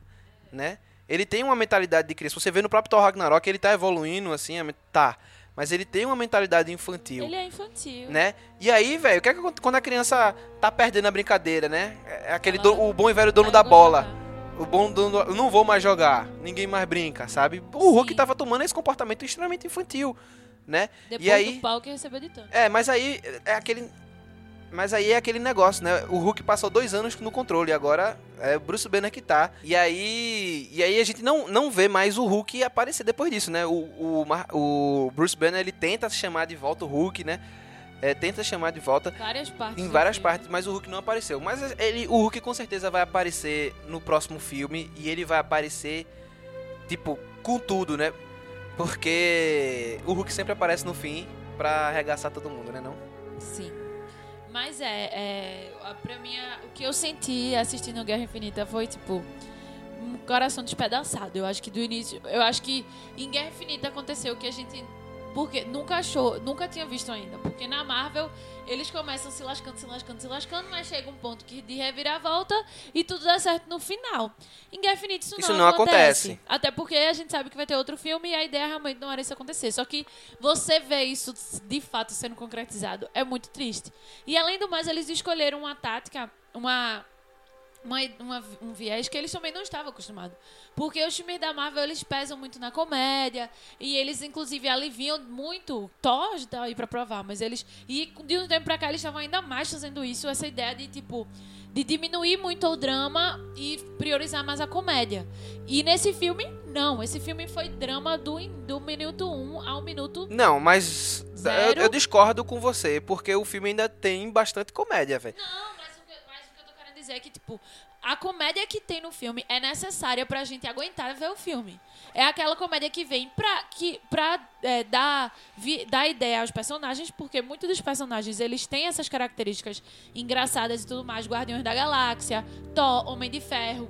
né? Ele tem uma mentalidade de criança. Você vê no próprio Thor Ragnarok, ele tá evoluindo assim, tá, mas ele tem uma mentalidade infantil, Ele é infantil. né? E aí, velho, o que é que quando a criança tá perdendo a brincadeira, né? É aquele Ela- do- o bom e velho dono da bola. jogar. O bom dono, do- não vou mais jogar, ninguém mais brinca, sabe? O Hulk Sim. tava tomando esse comportamento extremamente infantil, né? Depois E aí- do pau que recebeu de Thanos. É, mas aí é aquele. Mas aí é aquele negócio, né? O Hulk passou dois anos no controle, agora é o Bruce Banner que tá. E aí. E aí a gente não, não vê mais o Hulk aparecer depois disso, né? O, o, o Bruce Banner ele tenta chamar de volta o Hulk, né? É, tenta chamar de volta Várias partes. em várias partes, mas o Hulk não apareceu. Mas ele, o Hulk com certeza vai aparecer no próximo filme e ele vai aparecer, tipo, com tudo, né? Porque o Hulk sempre aparece no fim pra arregaçar todo mundo, né? Não? Sim. Mas é, é pra mim, o que eu senti assistindo Guerra Infinita foi, tipo, um coração despedaçado. Eu acho que do início. Eu acho que em Guerra Infinita aconteceu o que a gente. Porque nunca achou, nunca tinha visto ainda. Porque na Marvel, eles começam se lascando, se lascando, se lascando, mas chega um ponto que de reviravolta e tudo dá certo no final. Em Guerra Infinita isso, Isso não, não acontece. acontece. Até porque a gente sabe que vai ter outro filme e a ideia realmente não era isso acontecer. Só que você vê isso de fato sendo concretizado é muito triste. E além do mais, eles escolheram uma tática, uma. Uma, uma- um viés que eles também não estavam acostumados. Porque os filmes da Marvel, eles pesam muito na comédia. E eles, inclusive, aliviam muito. Thor tá aí pra provar, mas eles... E de um tempo pra cá, eles estavam ainda mais fazendo isso. Essa ideia de, tipo... De diminuir muito o drama e priorizar mais a comédia. E nesse filme, não. Esse filme foi drama do, do minuto 1 ao minuto... Não, mas eu, Zero. eu discordo com você, porque o filme ainda tem bastante comédia, velho. Não, mas dizer que, tipo, a comédia que tem no filme é necessária pra gente aguentar ver o filme. É aquela comédia que vem pra, que, pra é, dar, vi- dar ideia aos personagens, porque muitos dos personagens, eles têm essas características engraçadas e tudo mais. Guardiões da Galáxia, Thor, Homem de Ferro,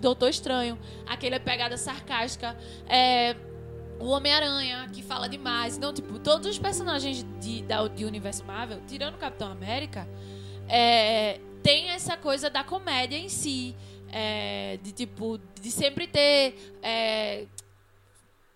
Doutor Estranho, aquela pegada sarcástica, é, o Homem-Aranha, que fala demais. Então, tipo, todos os personagens de, da, de universo Marvel, tirando o Capitão América, é, tem essa coisa da comédia em si. é, de tipo, de sempre ter é,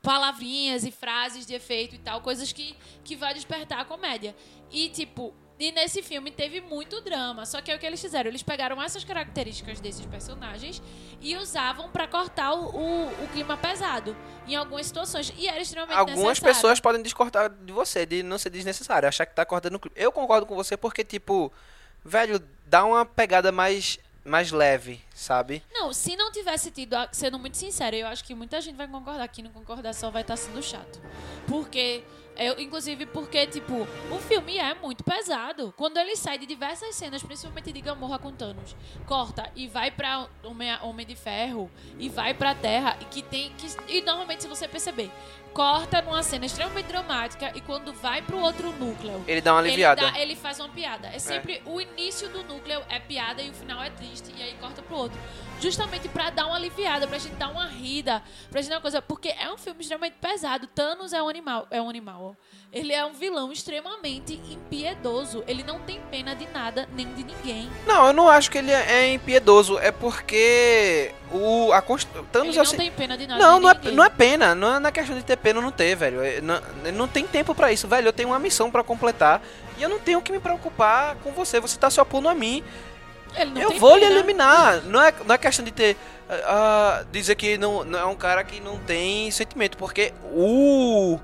palavrinhas e frases de efeito e tal, coisas que, que vai despertar a comédia. E tipo, e nesse filme teve muito drama. Só que é o que eles fizeram. Eles pegaram essas características desses personagens e usavam pra cortar o, o, o clima pesado em algumas situações. E era extremamente Algumas necessário. pessoas podem discordar de você, de não ser desnecessário, achar que tá cortando o clipe. Eu concordo com você porque, tipo, velho, dá uma pegada mais, mais leve, sabe? Não, se não tivesse tido, sendo muito sincera, eu acho que muita gente vai concordar. Quem não concordar só vai estar sendo chato. Porque, eu, inclusive porque, tipo, o filme é muito pesado. Quando ele sai de diversas cenas, principalmente de Gamorra com Thanos, corta e vai pra Homem, Homem de Ferro e vai pra Terra, e que tem. Que, e normalmente, se você perceber, corta numa cena extremamente dramática e quando vai pro outro núcleo. Ele dá uma aliviada. Ele, dá- ele faz uma piada. É sempre o início do núcleo é piada e o final é triste e aí corta pro outro. Justamente pra dar uma aliviada, pra gente dar uma rida, pra gente dar uma coisa, porque é um filme extremamente pesado. Thanos é um animal, é um animal. ó. Ele é um vilão extremamente impiedoso. Ele não tem pena de nada nem de ninguém. Não, eu não acho que ele é impiedoso, é porque o a const... Thanos ele é o não tem pena de nada. Não, não é, não é pena. Não é na questão de ter pena ou não ter, velho. É, Não, não tem tempo pra isso, velho. Eu tenho uma missão pra completar e eu não tenho que me preocupar com você. Você tá se opondo a mim. Eu vou lhe pena. eliminar. Não é, não é questão de ter. ah, dizer que não, não é um cara que não tem sentimento, porque o.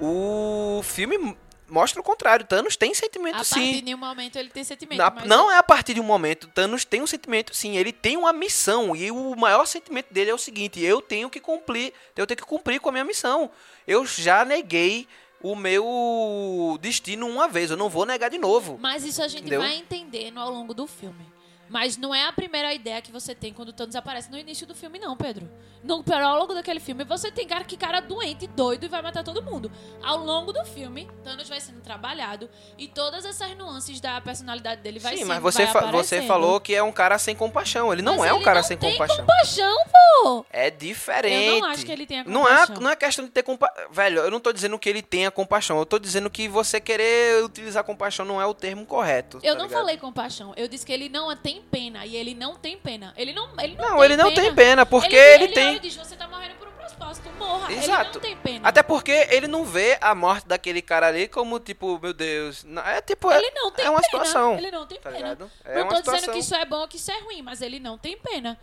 O filme mostra o contrário. Thanos tem sentimento A sim. partir de nenhum momento ele tem sentimento. Na- não é a partir de um momento. Thanos tem um sentimento, sim. Ele tem uma missão. E o maior sentimento dele é o seguinte: eu tenho que cumprir. Eu tenho que cumprir com a minha missão. Eu já neguei o meu destino uma vez. Eu não vou negar de novo. Mas isso a gente Entendeu? vai entendendo ao longo do filme. Mas não é a primeira ideia que você tem quando o Thanos aparece no início do filme, não, Pedro. No prólogo daquele filme, você tem cara que cara doente, doido e vai matar todo mundo. Ao longo do filme, Thanos vai sendo trabalhado e todas essas nuances da personalidade dele vai sim, sendo, mas você, fa- você falou que é um cara sem compaixão. Ele não Mas é um ele cara não sem tem compaixão. compaixão, pô! É diferente. Eu não acho que ele tenha Não é, compaixão. não é questão de ter compaixão. Velho, eu não tô dizendo que ele tenha compaixão. Eu tô dizendo que você querer utilizar compaixão não é o termo correto. Eu tá não ligado? falei compaixão. Eu disse que ele não tem pena. E ele não tem pena. Ele não, ele não, Não, tem ele não pena. tem pena, porque ele, ele, tem. olha e diz, você tá morrendo por um propósito, morra. Ele Exato. não tem pena. Até porque ele não vê a morte daquele cara ali como, tipo, meu Deus. não- É tipo. é- Ele não tem é uma pena. situação. Ele não tem tá pena. ligado? É não tô situação. dizendo que isso é bom ou que isso é ruim, mas ele não tem pena.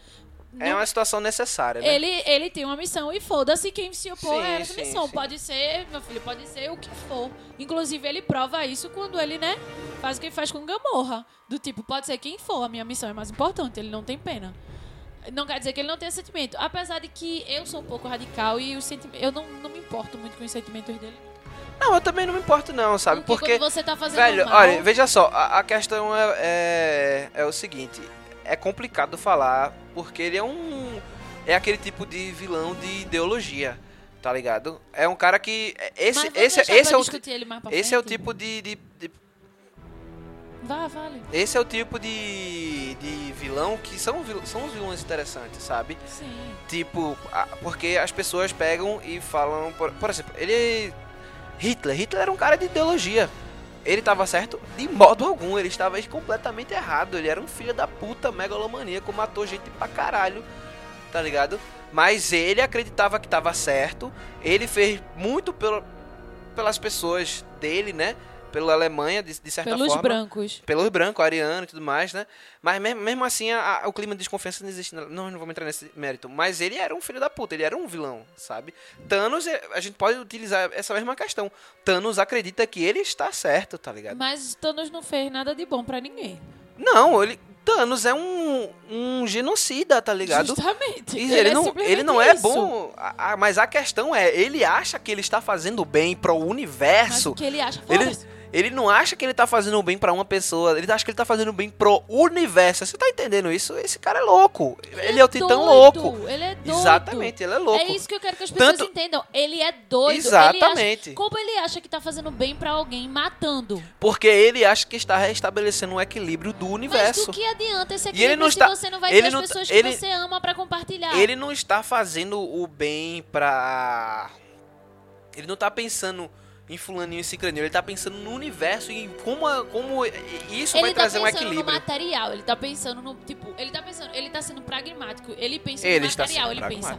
É uma situação necessária, né? ele, ele tem uma missão e foda-se quem se opor Sim, a essa sim, missão. sim. Pode ser, meu filho, pode ser o que for. Inclusive, ele prova isso quando ele, né, faz o que faz com Gamorra. Do tipo, pode ser quem for, a minha missão é mais importante, ele não tem pena. Não quer dizer que ele não tenha sentimento. Apesar de que eu sou um pouco radical e eu não, não me importo muito com os sentimentos dele. Não, eu também não me importo, não, sabe? Porque, Porque. você tá fazendo Velho, mal... olha, veja só, a, a questão é, é, é o seguinte, é complicado falar, porque ele é um. É aquele tipo de vilão de ideologia, tá ligado? É um cara que. Esse, esse, deixar esse, é o, esse é o tipo de, de- de- Vá, vale. Esse é o tipo de, de vilão que são, são os vilões interessantes, sabe? Sim. Tipo, porque as pessoas pegam e falam. Por, por exemplo, ele. Hitler. Hitler era um cara de ideologia. Ele tava certo? De modo algum. Ele estava completamente errado. Ele era um filho da puta megalomaníaco, matou gente pra caralho. Tá ligado? Mas ele acreditava que tava certo. Ele fez muito pelo, pelas pessoas dele, né? Pela Alemanha, de, de certa Pelos forma brancos. pelos brancos, ariano e tudo mais, né? Mas mesmo, mesmo assim, a- a- o clima de desconfiança não existe. Não, não vamos entrar nesse mérito. Mas ele era um filho da puta, ele era um vilão, sabe? Thanos, é- a gente pode utilizar essa mesma questão. Thanos acredita que ele está certo, tá ligado? Mas Thanos não fez nada de bom pra ninguém. Não, ele. Thanos é um, um genocida, tá ligado? Justamente. E ele, é não, ele não é isso. bom. a- a- mas a questão é, ele acha que ele está fazendo bem pro Mas universo. o que ele acha, Ele. Ele não acha que ele tá fazendo bem pra uma pessoa, ele acha que ele tá fazendo bem pro universo. Você tá entendendo isso? Esse cara é louco. Ele, é o titã doido, louco. Ele é doido. Exatamente, ele é louco. É isso que eu quero que as pessoas Tanto- entendam. Ele é doido. Ele Exatamente. acha... Como ele acha que tá fazendo bem pra alguém matando? Porque ele acha que está restabelecendo um equilíbrio do Mas universo. do que adianta esse E ele equilíbrio não está- você não vai ele ter as não- pessoas ele- que você ama pra compartilhar? Ele não está fazendo o bem pra. Ele não tá pensando em fulaninho e ciclaninho. Ele tá pensando no universo e em como, a- como isso ele vai tá trazer um pensando no equilíbrio. material, ele tá pensando no. Tipo, ele tá pensando. Ele tá sendo pragmático. Ele pensa Ele no material, ele pensa.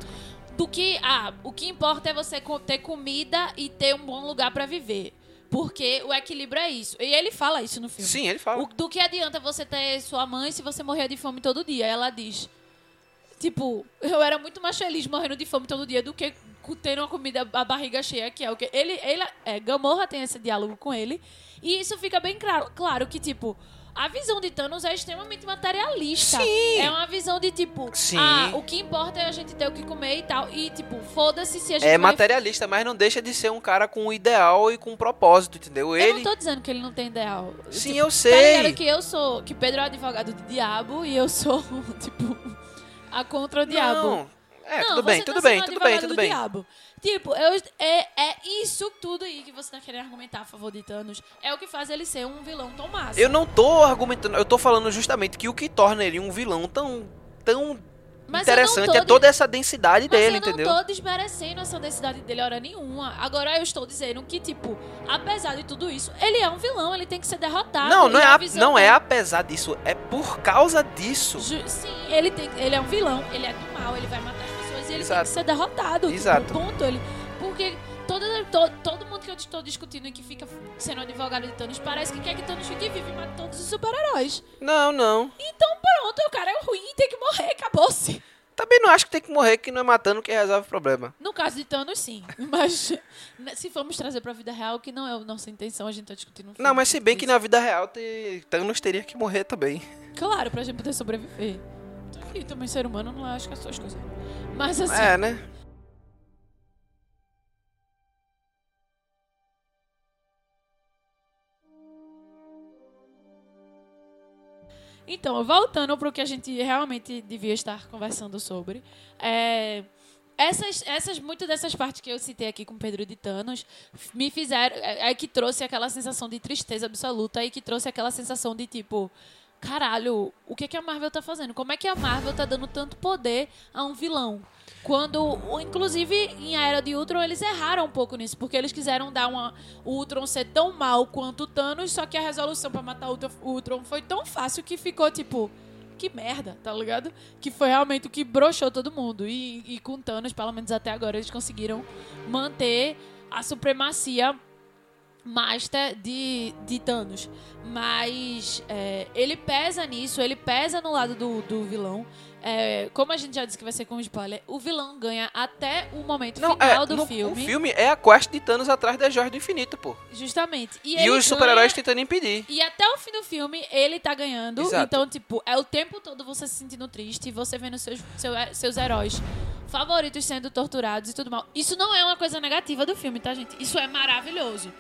Do que. Ah, o que importa é você ter comida e ter um bom lugar pra viver. Porque o equilíbrio é isso. E ele fala isso no filme. Sim, ele fala. O- do que adianta você ter sua mãe se você morrer de fome todo dia? Ela diz. Tipo, eu era muito mais feliz morrendo de fome todo dia do que tendo uma comida, a barriga cheia, que é o que. Ele, ele, é, Gamorra tem esse diálogo com ele. E isso fica bem claro, claro que, tipo, a visão de Thanos é extremamente materialista. Sim. É uma visão de, tipo, Sim. ah, o que importa é a gente ter o que comer e tal. E, tipo, foda-se se a gente É vai- materialista, mas não deixa de ser um cara com um ideal e com um propósito, entendeu? Eu Ele. não tô dizendo que ele não tem ideal. Sim, Tipo, eu Tá sei. ligado que eu sou. Que Pedro é advogado do diabo e eu sou, tipo, a contra o diabo. É, Não, tudo bem, tá tudo bem, tudo bem, tudo do bem. Diabo. Tipo, eu, é, é isso tudo aí que você tá querendo argumentar a favor de Thanos. É o que faz ele ser um vilão tão massa. Eu não tô argumentando, eu tô falando justamente que o que torna ele um vilão tão, tão Mas interessante é toda essa densidade Mas dele, eu não entendeu? tô desmerecendo essa densidade dele hora nenhuma. Agora eu estou dizendo que, tipo, apesar de tudo isso, ele é um vilão, ele tem que ser derrotado. Não, não e é, a não é apesar disso, é por causa disso. Ju- Sim, ele, tem, ele é um vilão, ele é do mal, ele vai matar ele Exato. tem que ser derrotado. Exato. Tipo, ponto. Ele, porque todo, to- todo mundo que eu estou discutindo e que fica sendo advogado de Thanos parece que quer que Thanos fique vivo e mate todos os super-heróis. Não, não. Então pronto, o cara é ruim e tem que morrer, acabou-se. Também não acho que tem que morrer, que não é matando que resolve o problema. No caso de Thanos, sim. Mas né, se formos trazer pra vida real, que não é a nossa intenção, a gente tá discutindo um Não, mas se bem que isso. na vida real te- Thanos teria que morrer também. Claro, pra gente poder sobreviver. E também ser humano não acho que é as coisas. Mas assim. É, né? Então, voltando para o que a gente realmente devia estar conversando sobre, é, essas, essas, muitas dessas partes que eu citei aqui com Pedro de Thanos me fizeram, é, é que trouxe aquela sensação de tristeza absoluta e que trouxe aquela sensação de tipo, caralho, o que, que a Marvel tá fazendo? Como é que a Marvel tá dando tanto poder a um vilão? Quando, inclusive, em A Era de Ultron, eles erraram um pouco nisso, porque eles quiseram dar uma, o Ultron ser tão mal quanto o Thanos, só que a resolução pra matar o Ultron foi tão fácil que ficou tipo. Que merda, tá ligado? Que foi realmente o que broxou todo mundo. E, e com Thanos, pelo menos até agora, eles conseguiram manter a supremacia master de, de Thanos. Mas é, ele pesa nisso, ele pesa no lado do, do vilão. É, como a gente já disse que vai ser com spoiler, o vilão ganha até o momento Não, final é, do no- filme. O filme é a quest de Thanos atrás das joias do infinito, pô. Justamente. E, E, os super-heróis tentando impedir. E até o fim do filme, ele tá ganhando. Exato. Então, tipo, é o tempo todo você se sentindo triste, você vendo seus, seu- seus heróis favoritos sendo torturados e tudo mal. Isso não é uma coisa negativa do filme, tá, gente? Isso é maravilhoso.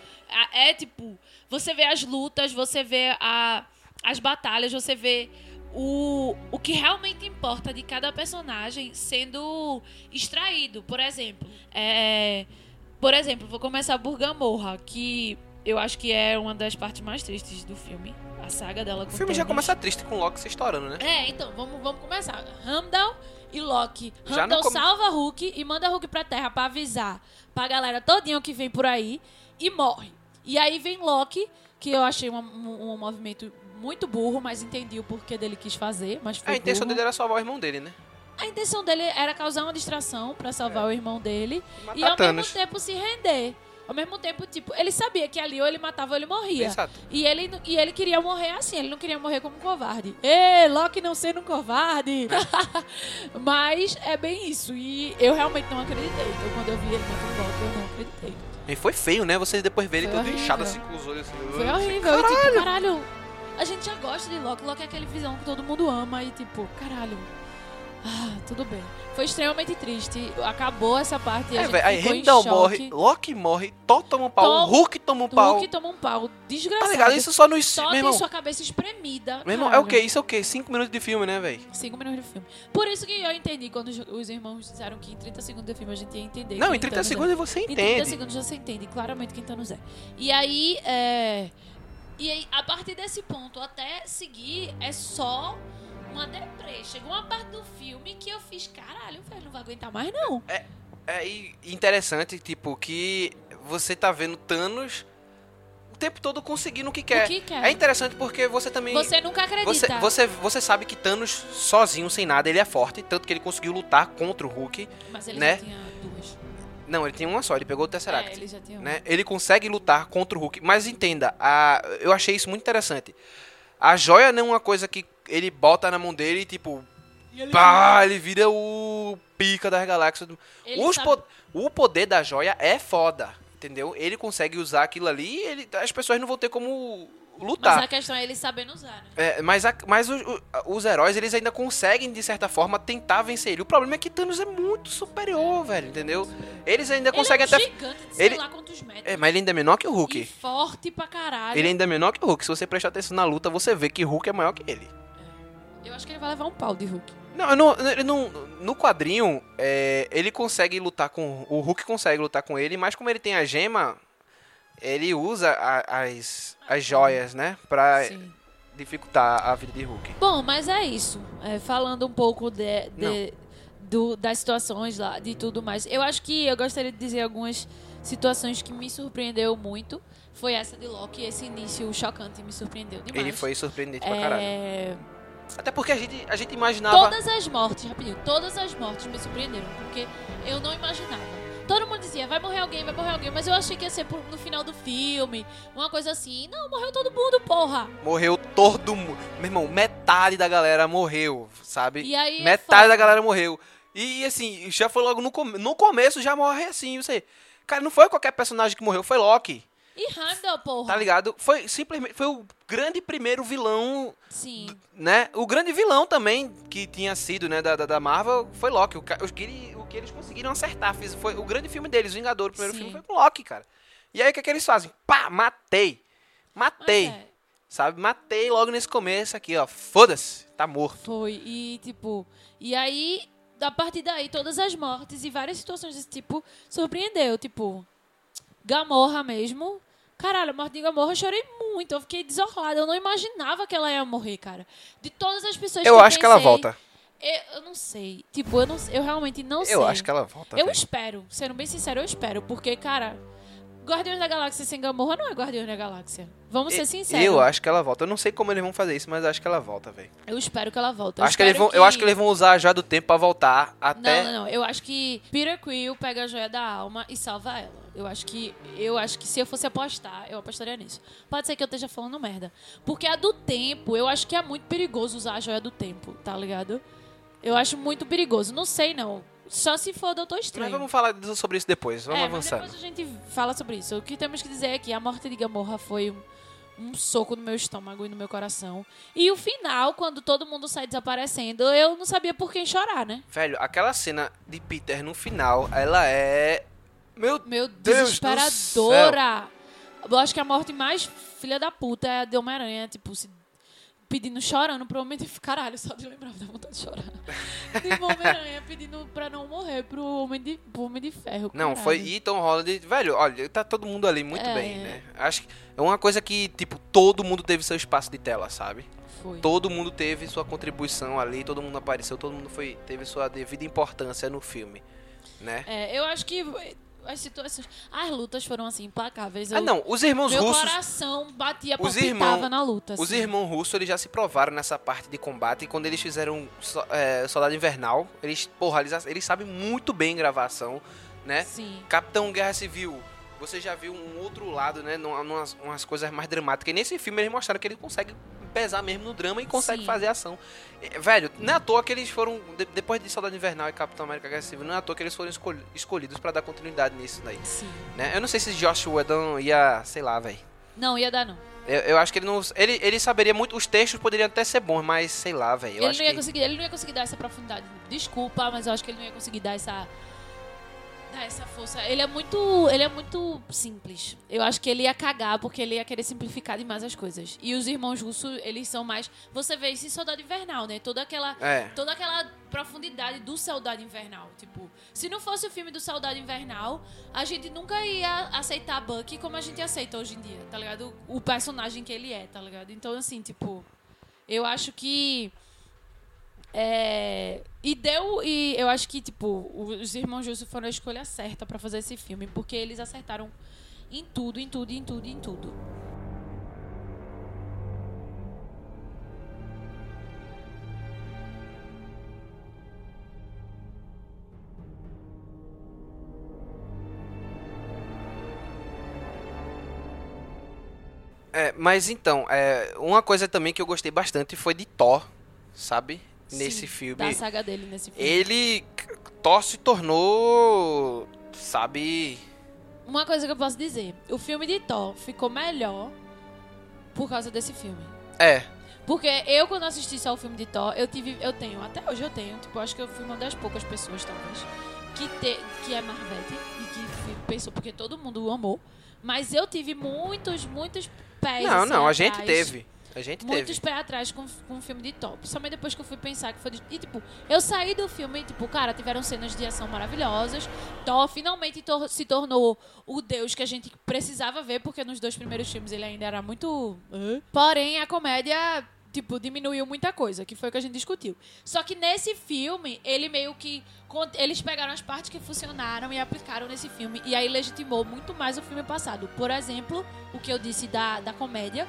É, tipo, você vê as lutas, você vê a, as batalhas, você vê o, o que realmente importa de cada personagem sendo extraído. Por exemplo, é, por exemplo, vou começar por Gamorra, que eu acho que é uma das partes mais tristes do filme. A saga dela com O filme já começa triste com o Loki se estourando, né? É, então, vamos, vamos começar. Heimdall e Loki. Não come- salva Hulk e manda Hulk pra Terra pra avisar pra galera todinha que vem por aí e morre. E aí vem Loki, que eu achei um, um- um movimento muito burro, mas entendi o porquê dele quis fazer, mas A intenção burro. dele era salvar o irmão dele, né? A intenção dele era causar uma distração pra salvar o irmão dele Matar e ao Thanos. mesmo tempo se render. Ao mesmo tempo, tipo, ele sabia que ali ou ele matava ou ele morria. Exato. E ele, e ele queria morrer assim, ele não queria morrer como um covarde. Ê, Loki não sendo um covarde! Mas é bem isso. E eu realmente não acreditei. Então quando eu vi ele matando Loki, eu não acreditei. E foi feio, né? Você depois vê ele Foi todo horrível. inchado assim com os olhos assim. Foi "Ah, horrível. E tipo, caralho, a gente já gosta de Loki. Loki é aquele visão que todo mundo ama. E tipo, caralho. Ah, tudo bem. Foi extremamente triste. Acabou essa parte e a É, gente velho. Aí choque. morre, Loki morre, Thor toma um pau, Thor- Hulk toma um pau. Hulk toma um pau desgraçado. Tá ligado? Isso só nos. Só Meu tem irmão, sua cabeça espremida. meu irmão, é o quê? Isso é o quê? Cinco minutos de filme, né, velho? Cinco minutos de filme. Por isso que eu entendi quando os, os irmãos disseram que em 30 segundos de filme a gente ia entender. Não, em 30 Thanos é. segundos você Em 30 entende. segundos você entende claramente quem Thanos é. E aí, é... E aí, a partir desse ponto até seguir, é só uma deprê. Chegou uma parte do filme que eu fiz, caralho, velho, não vai aguentar mais não. É e interessante, tipo, que você tá vendo Thanos o tempo todo conseguindo o que quer. que quer. É interessante porque você também. Você nunca acredita. Você, você, você sabe que Thanos, sozinho, sem nada, ele é forte. Tanto que ele conseguiu lutar contra o Hulk. Mas ele né? já tinha duas. Não, ele tem uma só, ele pegou o Tesseract. É, ele já tinha uma. né? Ele consegue lutar contra o Hulk. Mas entenda, a, eu achei isso muito interessante. A joia não é uma coisa que ele bota na mão dele e tipo. Pá, ele vira o pica das galáxias. Ele po- o poder da joia é foda. Entendeu? Ele consegue usar aquilo ali e ele- as pessoas não vão ter como Mas lutar. a questão é ele sabendo usar, né? É, mas a- mas o- o- os heróis, eles ainda conseguem, de certa forma, tentar vencer ele. O problema é que Thanos é muito superior, velho, entendeu? Eles ainda conseguem ele é um até... gigante de sei ele- lá quantos metros. É, mas ele ainda é menor que o E Hulk. forte pra caralho. Ele ainda é menor que o Hulk. Se você prestar atenção na luta, você vê que Hulk é maior que ele. Eu acho que ele vai levar um pau de Hulk. Não, não, não- no quadrinho, é, ele consegue lutar com... O Hulk consegue lutar com ele, mas como ele tem a gema, ele usa a- as, as joias, né? Pra Sim. dificultar a vida de Hulk. Bom, mas é isso. É, falando um pouco de, de- do- das situações lá, de tudo mais. Eu acho que eu gostaria de dizer algumas situações que me surpreendeu muito. Foi essa de Loki, esse início chocante me surpreendeu demais. Ele foi surpreendente pra caralho. Até porque a gente, a gente imaginava... Todas as mortes, rapidinho, todas as mortes me surpreenderam, porque eu não imaginava. Todo mundo dizia, vai morrer alguém, vai morrer alguém, mas eu achei que ia ser no final do filme, uma coisa assim. Não, morreu todo mundo, porra! Morreu todo mundo. Meu irmão, metade da galera morreu, sabe? E aí é metade foda. da galera morreu. E assim, já foi logo no, come- no começo, já morre assim, você. Cara, não foi qualquer personagem que morreu, foi Loki. E Heimdall, porra! Tá ligado? Foi simplesmente. Foi o grande primeiro vilão, Sim. né? O grande vilão também que tinha sido, né, da, da, Marvel, foi Loki. O, o, que o que eles conseguiram acertar. Foi o grande filme deles, Vingador. O primeiro Sim. filme foi com Loki, cara. E aí o que, é que eles fazem? Pá, matei. Matei. é, Sabe? Matei logo nesse começo aqui, ó. Foda-se, tá morto. foi. E, tipo, e aí, a partir daí, todas as mortes e várias situações desse tipo surpreendeu. Tipo, Gamorra mesmo. Caralho, morte de Gamorra eu chorei muito. Eu fiquei desolada. Eu não imaginava que ela ia morrer, cara. De todas as pessoas Eu que acho que ela pensei, volta. Eu, eu não sei. Tipo, eu, não, eu realmente não sei. Eu acho que ela volta. Eu velho. espero. Sendo bem sincero, eu espero. Porque, cara, Guardiões da Galáxia sem Gamorra não é Guardiões da Galáxia. Vamos ser sinceros. Eu acho que ela volta. Eu não sei como eles vão fazer isso, mas acho que ela volta, velho. Eu espero que ela volte. Eu Acho que eles vão, Eu acho que eles vão usar a joia do tempo pra voltar até. Não, não, não. Eu acho que Peter Quill pega a joia da alma e salva ela. Eu acho que eu acho que se eu fosse apostar, eu apostaria nisso. Pode ser que eu esteja falando merda. Porque a do tempo, eu acho que é muito perigoso usar a joia do tempo, tá ligado? Eu acho muito perigoso. Não sei, não. Só se for Doutor Mas Estranho. vamos falar sobre isso depois. Vamos é, mas avançando. depois a gente fala sobre isso. O que temos que dizer é que a morte de Gamorra foi um, um soco no meu estômago e no meu coração. E o final, quando todo mundo sai desaparecendo, eu não sabia por quem chorar, né? Velho, aquela cena de Peter no final, ela é. Meu Meu Deus do desesperadora. Eu acho que a morte mais filha da puta é a de Homem-Aranha, tipo, se pedindo, chorando pro homem de caralho, só de lembrar da vontade de chorar. Tipo, Homem-Aranha pedindo pra não morrer pro homem de, pro homem de ferro. Não, caralho. foi Ethan Holland. Velho, olha, tá todo mundo ali muito É. bem, né? Acho que é uma coisa que, tipo, todo mundo teve seu espaço de tela, sabe? Foi. Todo mundo teve sua contribuição ali, todo mundo apareceu, todo mundo foi, teve sua devida importância no filme, né? É, eu acho que as situações. As lutas foram assim, implacáveis. Ah, Eu- não, os irmãos Meu russos. coração batia, Os irmão- na luta. Os assim. irmãos russos, eles já se provaram nessa parte de combate. E quando eles fizeram so- é, Soldado Invernal, eles, porra, eles, eles sabem muito bem gravação, né? Sim. Capitão Guerra Civil, você já viu um outro lado, né? Numas, umas coisas mais dramáticas. E nesse filme eles mostraram que ele consegue pesar mesmo no drama e consegue Sim. fazer ação. É, Velho, não é à toa que eles foram, de- depois de Soldado Invernal e Capitão América Guerra Civil, não é à toa que eles foram escol- escolhidos pra dar continuidade nisso daí, Sim. né? Eu não sei se Josh Whedon ia, sei lá, velho. Não, ia dar, não. Eu, eu acho que ele não. Ele, ele saberia muito. Os textos poderiam até ser bons, mas sei lá, velho. Ele não, ia que. conseguir, ele não ia conseguir dar essa profundidade. Desculpa, mas eu acho que ele não ia conseguir dar essa. Essa força. Ele é muito. Ele é muito simples. Eu acho que ele ia cagar porque ele ia querer simplificar demais as coisas. E os irmãos russos, eles são mais. Você vê isso em Soldado Invernal, né? Toda aquela. É. Toda aquela profundidade do Soldado Invernal. Tipo, se não fosse o filme do Soldado Invernal, a gente nunca ia aceitar Bucky como a gente aceita hoje em dia, tá ligado? O personagem que ele é, tá ligado? Então, assim, tipo, eu acho que. É, E deu. E eu acho que, tipo, os irmãos Justo foram a escolha certa pra fazer esse filme, porque eles acertaram em tudo, em tudo, em tudo, em tudo. É, mas então, é, uma coisa também que eu gostei bastante foi de Thor, sabe? Nesse Sim, filme. Da saga dele nesse filme. Ele. Thor se tornou. Sabe. Uma coisa que eu posso dizer: o filme de Thor ficou melhor por causa desse filme. É. Porque eu, quando assisti só o filme de Thor, eu tive. Eu tenho, até hoje eu tenho, tipo, acho que eu fui uma das poucas pessoas, talvez, que, te, que é Marvete e que pensou, porque todo mundo o amou. Mas eu tive muitos, muitos pés. Não, assim, não, a gente atrás. teve. A gente Muitos teve. pés atrás com, com o filme de Thor. Principalmente depois que eu fui pensar que foi. de- E, tipo, eu saí do filme, tipo, cara, tiveram cenas de ação maravilhosas. Thor finalmente tor- se tornou o deus que a gente precisava ver, porque nos dois primeiros filmes ele ainda era muito. Porém, a comédia. Tipo, diminuiu muita coisa, que foi o que a gente discutiu. Só que nesse filme, ele meio que. Eles pegaram as partes que funcionaram e aplicaram nesse filme. E aí legitimou muito mais o filme passado. Por exemplo, o que eu disse da, da comédia.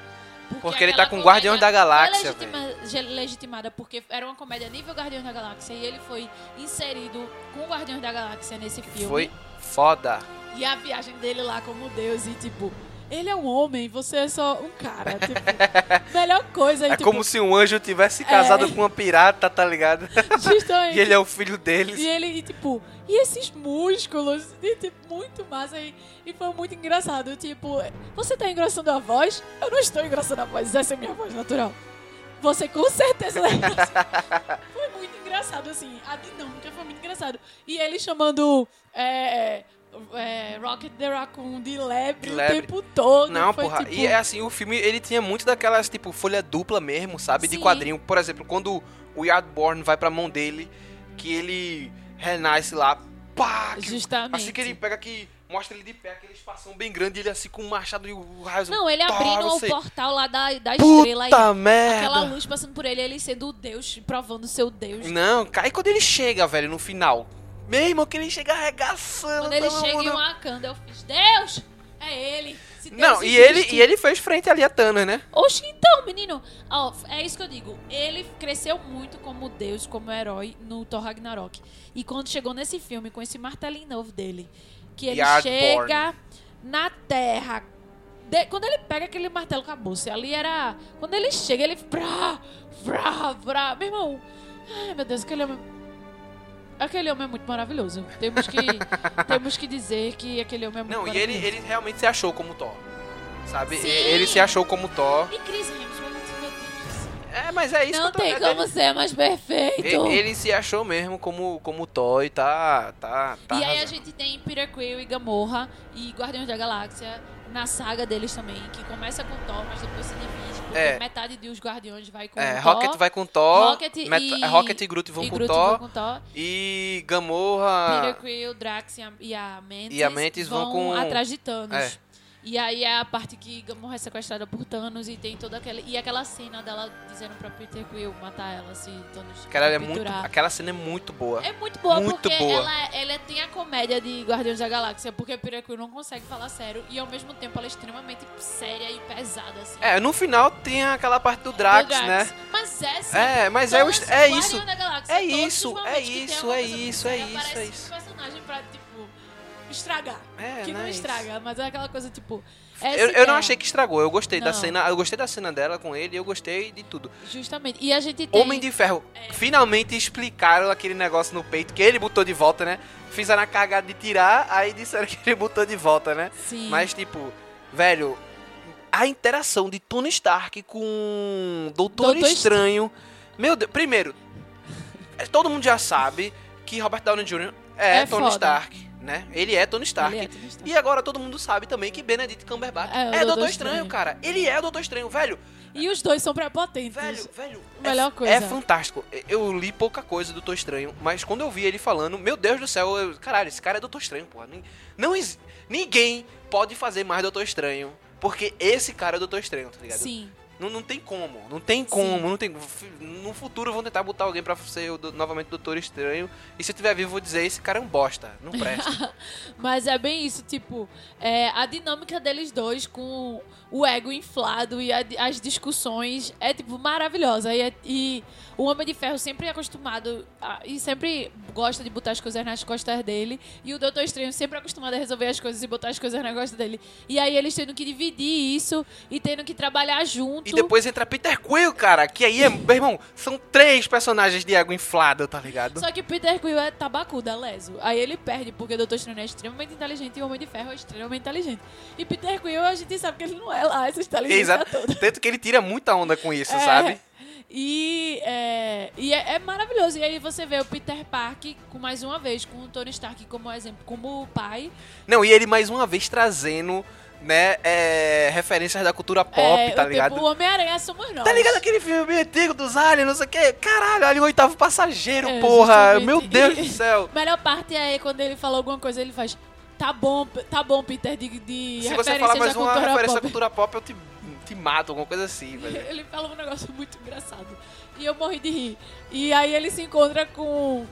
Porque ele tá com Guardiões da Galáxia, foi legitima- legitimada porque era uma comédia nível Guardiões da Galáxia e ele foi inserido com Guardiões da Galáxia nesse filme. Foi foda. E a viagem dele lá como Deus e tipo, ele é um homem, você é só um cara. Tipo, melhor coisa. É tipo, como se um anjo tivesse casado É. com uma pirata, tá ligado? justamente. e ele é o filho deles. E ele, e, tipo, e esses músculos? E, tipo, muito massa. E, e foi muito engraçado. Tipo, você tá engrossando a voz? Eu não estou engrossando a voz, essa é minha voz natural. Você com certeza tá engrossando. Foi muito engraçado, assim. A dinâmica foi muito engraçado. E ele chamando é, é, Rocket the Raccoon de lebre, De lebre. o tempo todo. Não, foi, porra. tipo, E é assim, o filme, ele tinha muito daquelas, tipo, folha dupla mesmo, sabe? De Sim. quadrinho. Por exemplo, quando o Yardborn vai pra mão dele, que ele renasce lá, pá! que- Justamente. Assim que ele pega que mostra ele de pé, aquele espação bem grande, ele assim com o machado e o raio. Não, ele abrindo o portal lá da, da estrela e Puta merda! aquela luz passando por ele, ele sendo o Deus, provando seu Deus. Não, cai quando ele chega, velho, no final. Mesmo que ele chega arregaçando. Quando ele chega em mundo. Wakanda, eu fiz, Deus! É ele! Não, e ele, e ele fez frente ali a Thanos, né? Oxi, então, menino. Ó, é isso que eu digo. Ele cresceu muito como Deus, como herói no Thor Ragnarok. E quando chegou nesse filme, com esse martelinho novo dele, que ele Yardborn. chega na Terra. de- quando ele pega aquele martelo, acabou-se. Ali era. Quando ele chega, ele. Vrá, vrá, vrá. Meu irmão. Ai, meu Deus, aquele homem. Aquele homem é muito maravilhoso. Temos que, temos que dizer que aquele homem é muito Não, e maravilhoso. ele, ele realmente se achou como Thor. Sabe? Sim. Ele se achou como Thor. E Chris Hemsworth. É, mas é isso Não que eu tô tem é, como ser mais perfeito. ele, ele se achou mesmo como, como Thor e tá. tá, tá e aí a arrasando. gente tem Peter Quill e Gamorra e Guardiões da Galáxia na saga deles também, que começa com Thor, mas depois se divide, porque É. metade dos Guardiões vai com É, Thor. Rocket vai com Thor. Rocket e- Rocket e Groot vão e com Groot Thor. vão com Thor. E Gamorra. Peter Quill, Drax e a, e a Mantis, E a Mantis vão com- atrás de Thanos. É. E aí é a parte que Gamorra é sequestrada por Thanos e tem toda aquela... E aquela cena dela dizendo pra Peter Quill matar ela se Thanos Aquela, é muito, aquela cena é muito boa. É muito boa Muito porque boa. Ela, ela tem a comédia de Guardiões da Galáxia, porque Peter Quill não consegue falar sério e ao mesmo tempo ela é extremamente séria e pesada, assim. É, no final tem aquela parte do Do Drax, né? Mas é sim. É, mas é, o, é isso. da Galáxia, É isso, é que tem isso, é coisa muito isso, é isso, é isso. Estragar. É, que não, não é estraga, mas é aquela coisa, tipo... Eu, eu não achei que estragou, eu gostei da Não. cena, eu gostei da cena dela com ele, eu gostei de tudo. Justamente. E a gente tem... Homem de Ferro, finalmente explicaram aquele negócio no peito que ele botou de volta, né? Fizeram a cagada de tirar, aí disseram que ele botou de volta, né? Sim. Mas tipo, velho, a interação de Tony Stark com Doutor, Doutor Estranho. Meu Deus, primeiro, é, todo mundo já sabe que Robert Downey Jr. é, É Tony foda. Stark, né? Ele é Tony Stark. É Tony Stark. E agora todo mundo sabe também que Benedict Cumberbatch É, o é, Doutor Doutor Estranho. Estranho, cara. Ele é o Doutor Estranho, velho. E os dois são prepotentes. Velho, velho. Melhor é, coisa. É fantástico. Eu li pouca coisa do Doutor Estranho, mas quando eu vi ele falando, meu Deus do céu, eu, caralho, esse cara é Doutor Estranho, porra. Não, exi- ninguém pode fazer mais Doutor Estranho, porque esse cara é Doutor Estranho, tá ligado? Sim. Não, não tem como, não tem como, não tem. No futuro vão tentar botar alguém pra ser o do- novamente o Doutor Estranho. E se eu tiver vivo, vou dizer: esse cara é um bosta, não presta. Mas é bem isso, tipo, é, a dinâmica deles dois com o ego inflado e a- as discussões é, tipo, maravilhosa. E, é- e o Homem de Ferro sempre é acostumado a- e sempre gosta de botar as coisas nas costas dele. E o Doutor Estranho sempre é acostumado a resolver as coisas e botar as coisas nas costas dele. E aí eles tendo que dividir isso e tendo que trabalhar junto. E depois entra Peter Quill, cara, que aí é. Meu irmão, são três personagens de água inflada, tá ligado? Só que Peter Quill é tabacuda, leso. Aí ele perde, porque o Doutor Estranho é extremamente inteligente e o Homem de Ferro é extremamente inteligente. E Peter Quill, a gente sabe que ele não é lá essa inteligência Exato. toda. Tanto que ele tira muita onda com isso, É. sabe? E, é, e é, é maravilhoso. E aí você vê o Peter Parker, com mais uma vez, com o Tony Stark como exemplo, como pai. Não, e ele mais uma vez trazendo, né, é, referências da cultura pop, é, tá o, ligado? Tipo, o Homem-Aranha somos nós. Tá ligado aquele filme antigo dos aliens, não sei o que? Caralho, ali o oitavo passageiro, É, porra! justamente. Meu Deus do céu! A melhor parte é quando ele fala alguma coisa, ele faz. Tá bom, tá bom, Peter, de, de Se você falar mais uma referência à cultura pop, eu te, te mato, alguma coisa assim, velho. Ele fala um negócio muito engraçado. E eu morri de rir. E aí ele se encontra com,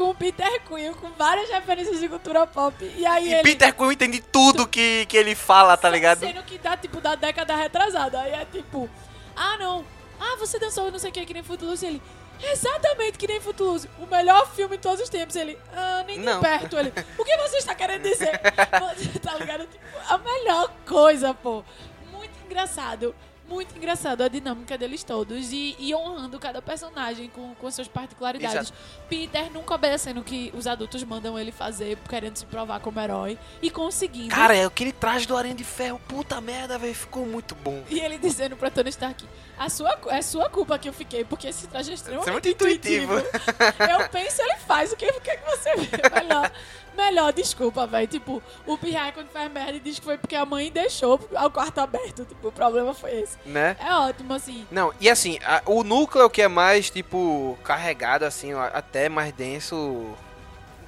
com o Peter Quill, com várias referências de cultura pop. E aí E ele. Peter Quill entende tudo que, que ele fala, tá ligado? Sendo que dá, tipo, da década retrasada. Aí é tipo, ah, não. Ah, você dançou não sei o que, que nem Footloose. E ele, exatamente que nem Footloose. O melhor filme de todos os tempos. Ele, ah, nem de perto. Ele, o que você está querendo dizer? Tá ligado? Tipo, a melhor coisa, pô. Muito engraçado. Muito engraçado a dinâmica deles todos e, e honrando cada personagem com, com suas particularidades. Peter nunca obedecendo o que os adultos mandam ele fazer, querendo se provar como herói e conseguindo. Cara, é aquele traje do Aranha de Ferro, puta merda, velho, ficou muito bom. E ele dizendo pra Tony Stark, a sua, é sua culpa que eu fiquei, porque esse traje é extremamente é muito intuitivo. eu penso, ele faz, o que, o que que você vê? Melhor, melhor desculpa, velho. Tipo, o Pirraia quando faz merda e diz que foi porque a mãe deixou o quarto aberto. Tipo, o problema foi esse. Né? É ótimo, assim. Não, e assim, a- o núcleo que é mais, tipo, carregado, assim, até mais denso,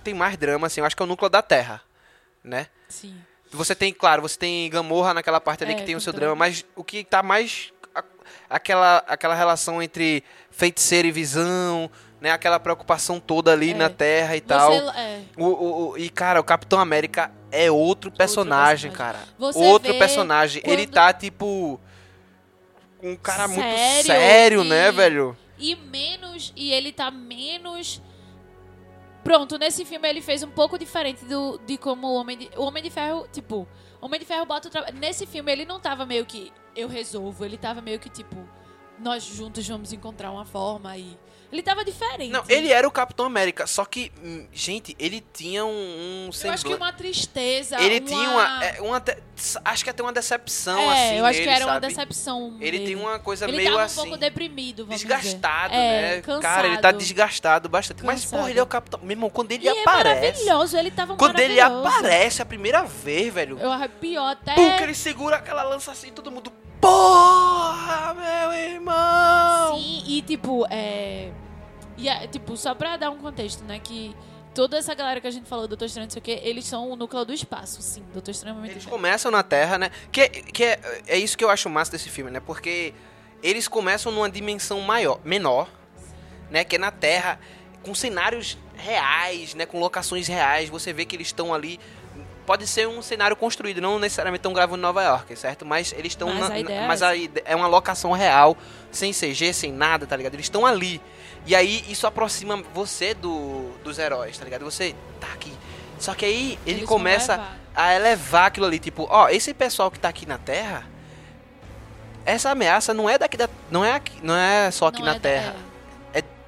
tem mais drama, assim, eu acho que é o núcleo da Terra, né? Sim. Você tem, claro, você tem Gamorra naquela parte ali É, que tem o seu drama. drama, mas o que tá mais. a- aquela, aquela relação entre feiticeiro e visão, né? Aquela preocupação toda ali É. na Terra e tal. Você, é, O, o- o- e, cara, o Capitão América é outro personagem, personagem. cara. Você outro personagem. Ele quando- tá, tipo. Um cara muito Sério sério, né, e- velho? e menos. E ele tá menos. Pronto, nesse filme ele fez um pouco diferente do, de como o Homem de, o Homem de Ferro, tipo, o Homem de Ferro bota o trabalho. Nesse filme ele não tava meio que eu resolvo, ele tava meio que tipo, nós juntos vamos encontrar uma forma e. Ele tava diferente. Não, ele era o Capitão América, só que, hum, gente, ele tinha um, um Eu acho semblante- que uma tristeza. Ele uma... tinha uma, é, uma de- acho que até uma decepção, É, assim, eu acho nele, que era uma sabe? decepção. Ele dele. tem uma coisa Ele meio tava um assim. pouco deprimido, vamos desgastado. É, né? Cansado. Cara, ele tá desgastado bastante. Mas, Cansado. porra, ele é o Capitão. Meu irmão, quando ele E é aparece. maravilhoso, ele tava quando ele aparece a primeira vez, velho. Eu arrepio até. Pum, que ele segura aquela lança assim, todo mundo. Porra, meu irmão! Sim, e tipo, é. E é, tipo, só pra dar um contexto, né? Que toda essa galera que a gente falou, Doutor Estranho, não sei o quê, eles são o núcleo do espaço, sim. Doutor Estranho é muito Eles começam na Terra, né? Que, que é, é isso que eu acho massa desse filme, né? Porque eles começam numa dimensão maior, menor, né? Que é na Terra, com cenários reais, né? Com locações reais. Você vê que eles estão ali. Pode ser um cenário construído, não necessariamente estão gravando em Nova York, certo? Mas eles estão. Mas na- a ideia é mas a ide- é uma locação real, sem CG, sem nada, tá ligado? Eles estão ali. E aí isso aproxima você do, dos heróis, tá ligado? Você tá aqui. Só que aí ele Eles começa a elevar aquilo ali, tipo, ó, esse pessoal que tá aqui na Terra, essa ameaça não é daqui da, não é aqui, não é só aqui Não na é Terra,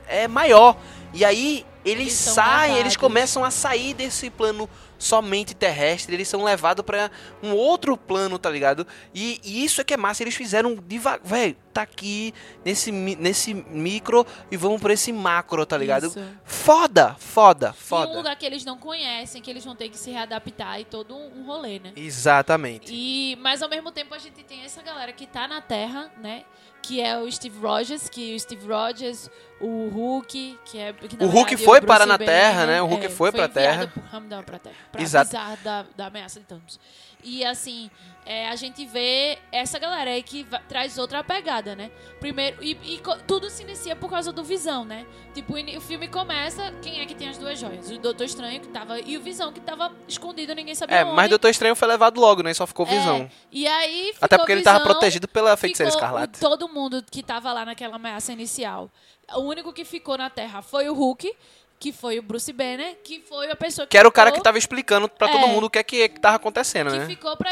é maior. E aí eles, Eles saem, eles começam a sair desse plano somente terrestre, eles são levados pra um outro plano, tá ligado? E, e isso é que é massa, eles fizeram devagar, velho, tá aqui nesse nesse micro e vamos pra esse macro, tá ligado? Isso. Foda, foda, E um foda. lugar que eles não conhecem, que eles vão ter que se readaptar e todo um, rolê, né? Exatamente. E, mas ao mesmo tempo a gente tem essa galera que tá na Terra, né? Que é o Steve Rogers, que o Steve Rogers, o Hulk, que é. Que, na O Hulk verdade, foi Bruce parar na Banner, Terra, né? O Hulk foi pra enviado Terra. por Ramdam pra Terra. Pra Exato. da, da ameaça de Thanos. E assim, é, a gente vê essa galera aí que va- traz outra pegada. né? Primeiro, e, e tudo se inicia por causa do Visão, né? Tipo, o o filme começa, quem é que tem as duas joias? O Doutor Estranho que tava, e o Visão que tava escondido, ninguém sabia É, onde. mas Doutor Estranho foi levado logo, né? Só ficou É, visão. E aí ficou Até porque ele tava protegido pela feiticeira escarlate. o- Todo mundo que tava lá naquela ameaça inicial. O único que ficou na Terra foi o Hulk, que foi o Bruce Banner, que foi a pessoa que Que era o cara que ficou- tava explicando todo É. mundo o que é que, que tava acontecendo, que né? ficou pra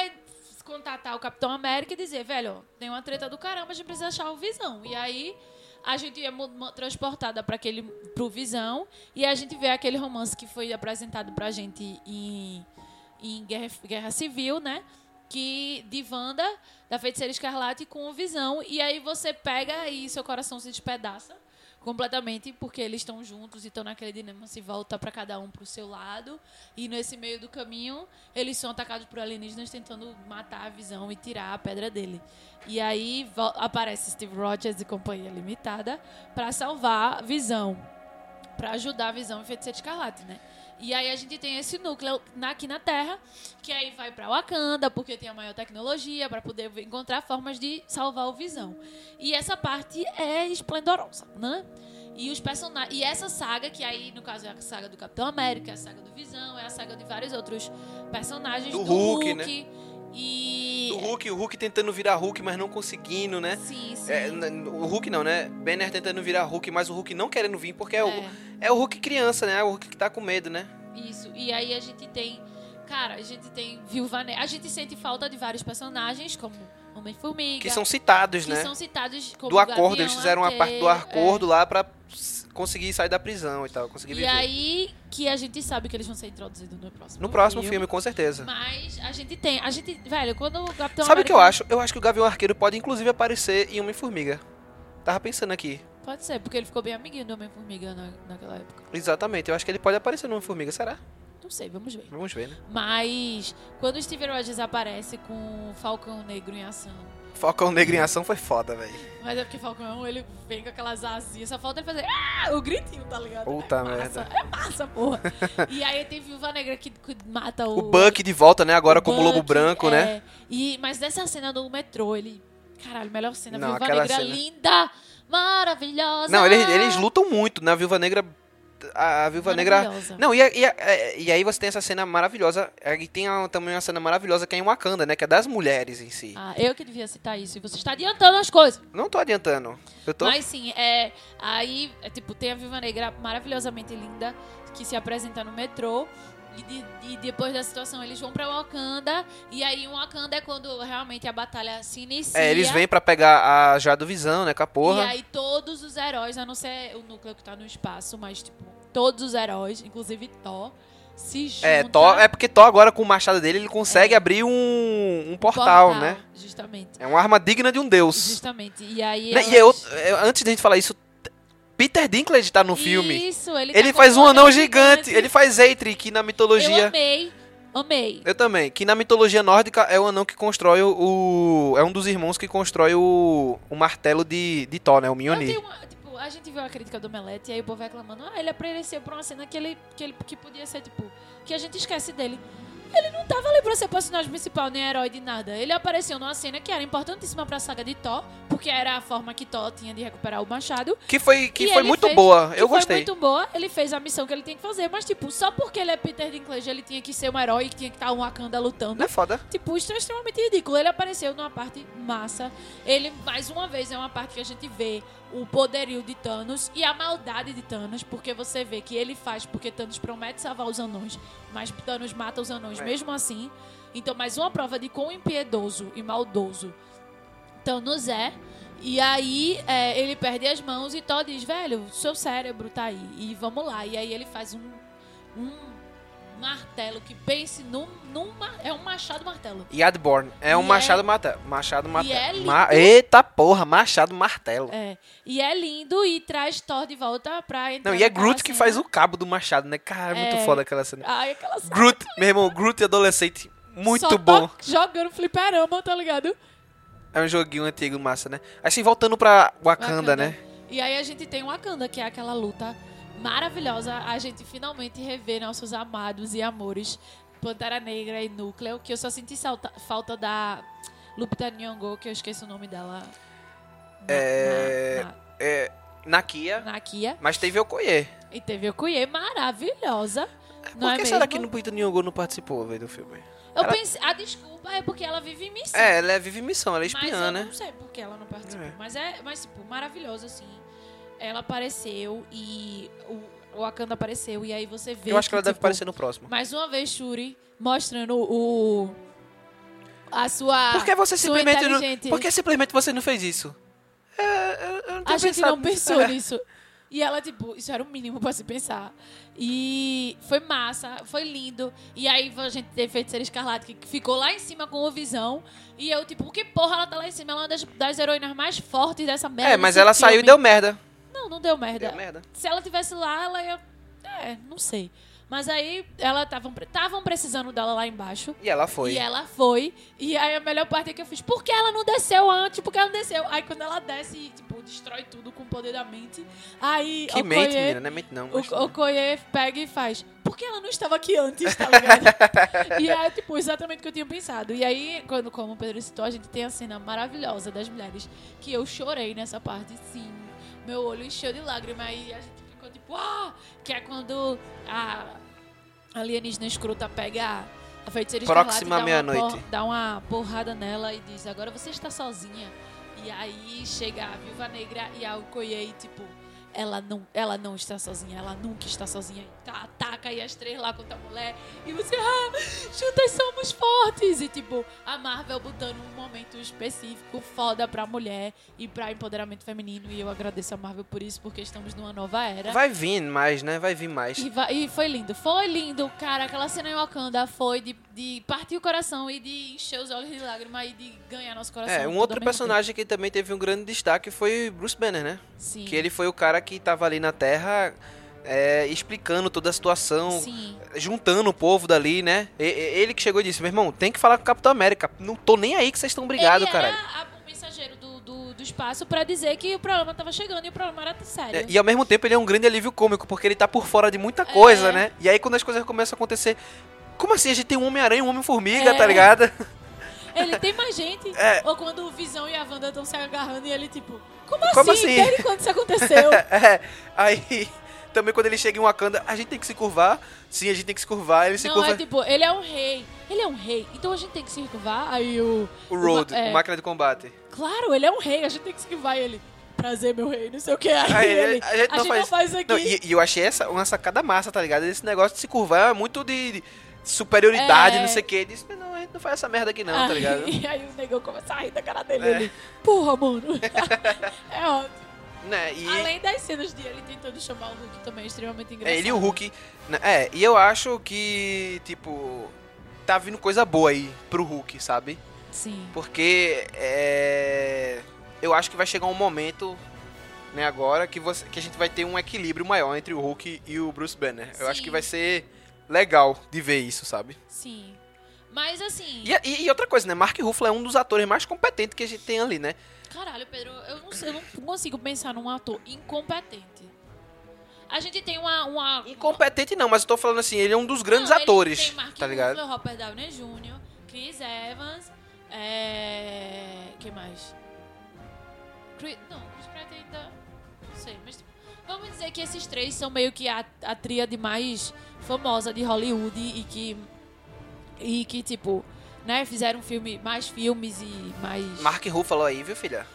contatar o Capitão América e dizer, velho, tem uma treta do caramba, a gente precisa achar o Visão. E aí a gente é transportada para aquele pro Visão e a gente vê aquele romance que foi apresentado pra gente em, em Guerra, Guerra Civil, né? Que de Wanda, da Feiticeira Escarlate com o Visão e aí você pega e seu coração se despedaça completamente porque eles estão juntos e estão naquele dilema se volta para cada um pro seu lado. E nesse meio do caminho eles são atacados por alienígenas tentando matar a visão e tirar a pedra dele. E aí aparece Steve Rogers e companhia limitada para salvar a visão para ajudar a visão e feiticeiro escarlate né e aí a gente tem esse núcleo aqui na Terra que aí vai para Wakanda porque tem a maior tecnologia para poder encontrar formas de salvar o visão e essa parte é esplendorosa né e os personagens. E essa saga, que aí, no caso, é a saga do Capitão América, é a saga do Visão, é a saga de vários outros personagens Do do, Hulk, Hulk. né? E. O Hulk, o Hulk tentando virar Hulk, mas não conseguindo, né? Sim, sim. É, o Hulk não, né? Banner tentando virar Hulk, mas o Hulk não querendo vir, porque é, o, É, é o Hulk criança, né? É o Hulk que tá com medo, né? isso. E aí a gente tem. Cara, a gente tem Viúva Negra. A gente sente falta de vários personagens, como Homem-Formiga. Que são citados, que né? são citados como do acordo, Gavião eles fizeram uma parte do é. acordo lá pra conseguir sair da prisão e tal, conseguir E viver. aí que a gente sabe que eles vão ser introduzidos no próximo no próximo filme, com certeza. Mas a gente tem. A gente. Velho, quando o Capitão Sabe o que eu acho? Eu acho que o Gavião Arqueiro pode inclusive aparecer em Homem-Formiga. Tava pensando aqui. Pode ser, porque ele ficou bem amiguinho do Homem-Formiga na, naquela época. Exatamente, eu acho que ele pode aparecer no Homem-Formiga, será? Não sei, vamos ver. Vamos ver, né? Mas quando o Steve Rogers aparece com o Falcão Negro em ação. Falcão Negro em ação foi foda, velho. Mas é porque Falcão, ele vem com aquelas asinhas. Só falta ele fazer ah, o gritinho, tá ligado? Puta é massa, merda. É massa, porra. e aí tem Viúva Negra que, que mata o... O Buck de volta, né? Agora o como Lobo Buck, Branco, é. né? E, mas dessa cena do metrô, ele... Caralho, melhor cena. Não, Viúva Negra cena- linda, maravilhosa. Não, eles, eles lutam muito, né? A Viúva Negra. A, a Viúva Negra. Não, e, e, é, e aí você tem essa cena maravilhosa. é, E tem a- também uma cena maravilhosa que é em Wakanda, né? Que é das mulheres em si. Ah, eu que devia citar isso. E você está adiantando as coisas. Não tô adiantando. Eu tô. Mas sim, é. Aí, é, tipo, tem a Viúva Negra maravilhosamente linda que se apresenta no metrô. E, de- e depois da situação eles vão pra Wakanda. E aí, Wakanda é quando realmente a batalha se inicia. É, eles vêm pra pegar a já do Visão, né? Com a E porra. aí todos os heróis, a não ser o núcleo que tá no espaço, mas, tipo, todos os heróis, inclusive Thor, se juntam. É, Thor, é porque Thor agora com o machado dele, ele consegue É. abrir um, um portal, né? Justamente. É uma arma digna de um deus. Justamente. E aí. Né, E é elas- outro- é, antes da gente falar isso, Peter Dinklage tá no filme. Isso, ele, Ele tá faz um anão gigante. Ele faz Eitri, que na Eu mitologia. amei. Amei. Eu também. Que na mitologia nórdica é o anão que constrói o. é um dos irmãos que constrói o, o martelo de, de Thor, né? O Eu Mjolnir. uma- tipo, a gente viu a crítica do Melete e aí o povo reclamando, ah, ele apareceu pra uma cena que ele, que ele que podia ser, tipo, que a gente esquece dele. Ele não tava ali pra ser personagem principal, nem herói de nada. Ele apareceu numa cena que era importantíssima pra saga de Thor, porque era a forma que Thor tinha de recuperar o machado. Que foi, que foi muito fez- boa. que Eu foi gostei. muito boa, ele fez a missão que ele tinha que fazer, mas, tipo, só porque ele é Peter Dinklage, ele tinha que ser um herói e tinha que estar um Wakanda lutando. Não é foda? Tipo, isso é extremamente ridículo. Ele apareceu numa parte massa. Ele, mais uma vez, é uma parte que a gente vê o poderio de Thanos e a maldade de Thanos, porque você vê que ele faz porque Thanos promete salvar os anões, mas Thanos mata os anões É. mesmo assim. Então, mais uma prova de quão impiedoso e maldoso Thanos é. E aí, é, ele perde as mãos e Thor diz, velho, seu cérebro tá aí. E vamos lá. E aí ele faz um, um martelo que pense num, num é um machado martelo. Yadborn. É um E machado martelo. Machado martelo. é. Ma- Eita porra, machado martelo. É. E é lindo e traz Thor de volta pra entrar Não, e é Groot que cena. faz o cabo do machado, né? Cara, é muito É. foda aquela cena. Ai, aquela cena. Groot, meu irmão, Groot adolescente, muito Só bom. tá jogando fliperama, tá ligado? É um joguinho antigo massa, né? Assim, voltando pra Wakanda, Wakanda. né? E aí a gente tem o Wakanda, que é aquela luta maravilhosa. A gente finalmente revê nossos amados e amores Pantera Negra e Núcleo, que eu só senti salta- falta da Lupita Nyong'o, que eu esqueço o nome dela. É, Na, é, na na, na Kia. mas teve Okoye. E teve Cuiê maravilhosa. Não Por é que será mesmo? que Lupita Nyong'o não participou, velho, do filme? Eu ela- pensei, a desculpa é porque ela vive em missão. É, ela é vive em missão, ela é mas espiã, eu né? não sei por que ela não participou. É. Mas é, mas tipo, maravilhoso assim. Ela apareceu e o Wakanda apareceu e aí você vê Eu acho que ela deve tipo, aparecer no próximo. Mais uma vez Shuri mostrando o a sua Por que você simplesmente não, Por que simplesmente você não fez isso? É, eu, eu A gente não pensou nisso. E ela, tipo, isso era o mínimo pra se pensar. E foi massa, foi lindo. E aí a gente teve Feiticeira Escarlate, que ficou lá em cima com o Visão. E eu, tipo, que porra ela tá lá em cima? Ela é uma das, das heroínas mais fortes dessa merda. É, mas ela saiu e filme. deu merda. Não, não deu merda. Deu merda. Se ela tivesse lá, ela ia... É, não sei. Mas aí, ela estavam estavam precisando dela lá embaixo. E ela foi. E ela foi. E aí a melhor parte é que eu fiz, por que ela não desceu antes? Por que ela não desceu? Aí quando ela desce, tipo, destrói tudo com o poder da mente. Aí Que o mente, menina, não é mente não. o, o Koye pega e faz, por que ela não estava aqui antes, tá ligado? e é, tipo, exatamente o que eu tinha pensado. E aí, quando, como o Pedro citou, a gente tem a cena maravilhosa das mulheres, que eu chorei nessa parte, sim. Meu olho encheu de lágrima, aí a gente ficou tipo, ah! Que é quando a alienígena escrota pega a, feiticeira Próxima dá meia-noite. por- dá uma porrada nela e diz, agora você está sozinha. E aí chega a Viúva Negra e a Okoye e, tipo, ela não, ela não está sozinha, ela nunca está sozinha. Ataca aí as três lá contra a mulher. E você, ah, juntas somos fortes. E, tipo, a Marvel botando um momento específico foda pra mulher e pra empoderamento feminino. E eu agradeço a Marvel por isso, porque estamos numa nova era. Vai vir mais, né? Vai vir mais. E, va- e foi lindo, foi lindo, cara. Aquela cena em Wakanda foi de, de partir o coração e de encher os olhos de lágrima e de ganhar nosso coração. É, um outro personagem que também teve um grande destaque foi Bruce Banner, né? tempo. Sim. Que ele foi o cara que tava ali na Terra é, explicando toda a situação, Sim. juntando o povo dali, né? E- ele que chegou e disse, meu irmão, tem que falar com o Capitão América. Não tô nem aí que vocês estão brigados, ele caralho. a- o mensageiro do, do, do espaço pra dizer que o problema tava chegando e o problema era sério. É, e ao mesmo tempo ele é um grande alívio cômico, porque ele tá por fora de muita coisa, É. né? E aí quando as coisas começam a acontecer. Como assim? A gente tem um Homem-Aranha e um Homem-Formiga, É. tá ligado? Ele tem mais gente. É. Ou quando o Visão e a Wanda estão se agarrando e ele, tipo, como, Como assim? assim? Desde quando isso aconteceu? É. Aí também quando ele chega em Wakanda, a gente tem que se curvar. Sim, a gente tem que se curvar. Ele se Não, curva. é tipo, ele é um rei. Ele é um rei, então a gente tem que se curvar. Aí o. O Road, ma- é, o máquina de combate. Claro, ele é um rei, a gente tem que se curvar ele. Prazer, meu rei, não sei o que. Aí, Aí, ele, a gente não faz- isso aqui. Não, e, e eu achei essa uma sacada massa, tá ligado? Esse negócio de se curvar é muito de, de superioridade, É. não sei o quê. Ele disse, não, a gente não faz essa merda aqui não, tá Aí- ligado? E aí o negão começa a rir da cara dele. É. Ele, porra, mano. é ótimo. Né? E Além das cenas de ele tentando chamar o Hulk também é extremamente engraçado. é, ele e o Hulk. né? É, e eu acho que, tipo, tá vindo coisa boa aí pro Hulk, sabe? Sim. Porque é, eu acho que vai chegar um momento, né, agora, que, você, que a gente vai ter um equilíbrio maior entre o Hulk e o Bruce Banner. Eu acho Sim. que vai ser legal de ver isso, sabe? Sim. Mas assim. E, e- e outra coisa, né? Mark Ruffalo é um dos atores mais competentes que a gente tem ali, né? Caralho, Pedro, eu não, sei, eu não consigo pensar num ator incompetente. A gente tem uma. uma Incompetente não, mas eu tô falando assim, ele é um dos grandes Não, atores, Tem Mark tá ligado? Ruffalo, Robert Downey Jr., Chris Evans, é... Quem mais? Chris... Não, Chris Pratt ainda... Não sei, mas... tipo, Vamos dizer que esses três são meio que a, a tríade mais famosa de Hollywood e que... E que, tipo... Né, fizeram filme, mais filmes e mais... Mark Ruffalo aí, viu, filha?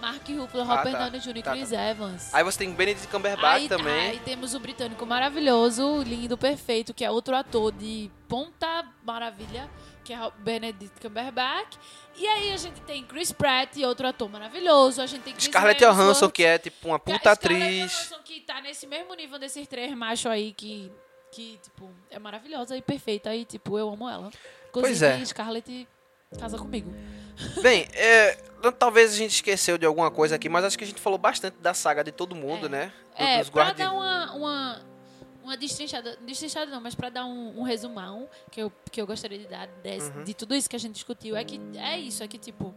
Mark Ruffalo, Ah, Robert tá. Downey Jr. e Tá, Chris Evans. Aí você tem Benedict Cumberbatch Aí, também. aí temos o britânico maravilhoso, lindo, perfeito, que é outro ator de ponta maravilha, que é Benedict Cumberbatch. E aí a gente tem Chris Pratt, outro ator maravilhoso. A gente tem Chris Scarlett Johansson, que é tipo uma é puta Scarlett atriz. Johansson, que tá nesse mesmo nível desses três machos aí, que, que tipo, é maravilhosa e perfeita. E, tipo, eu amo ela. Inclusive, Pois é. Scarlett casa comigo. Bem, é, talvez a gente esqueceu de alguma coisa aqui, mas acho que a gente falou bastante da saga de todo mundo, É. né? Do- É, dos pra dar uma, uma, uma destrinchada, destrinchada não, mas pra dar um, um resumão que eu, que eu gostaria de dar desse- Uhum. de tudo isso que a gente discutiu, é que é isso, é que tipo,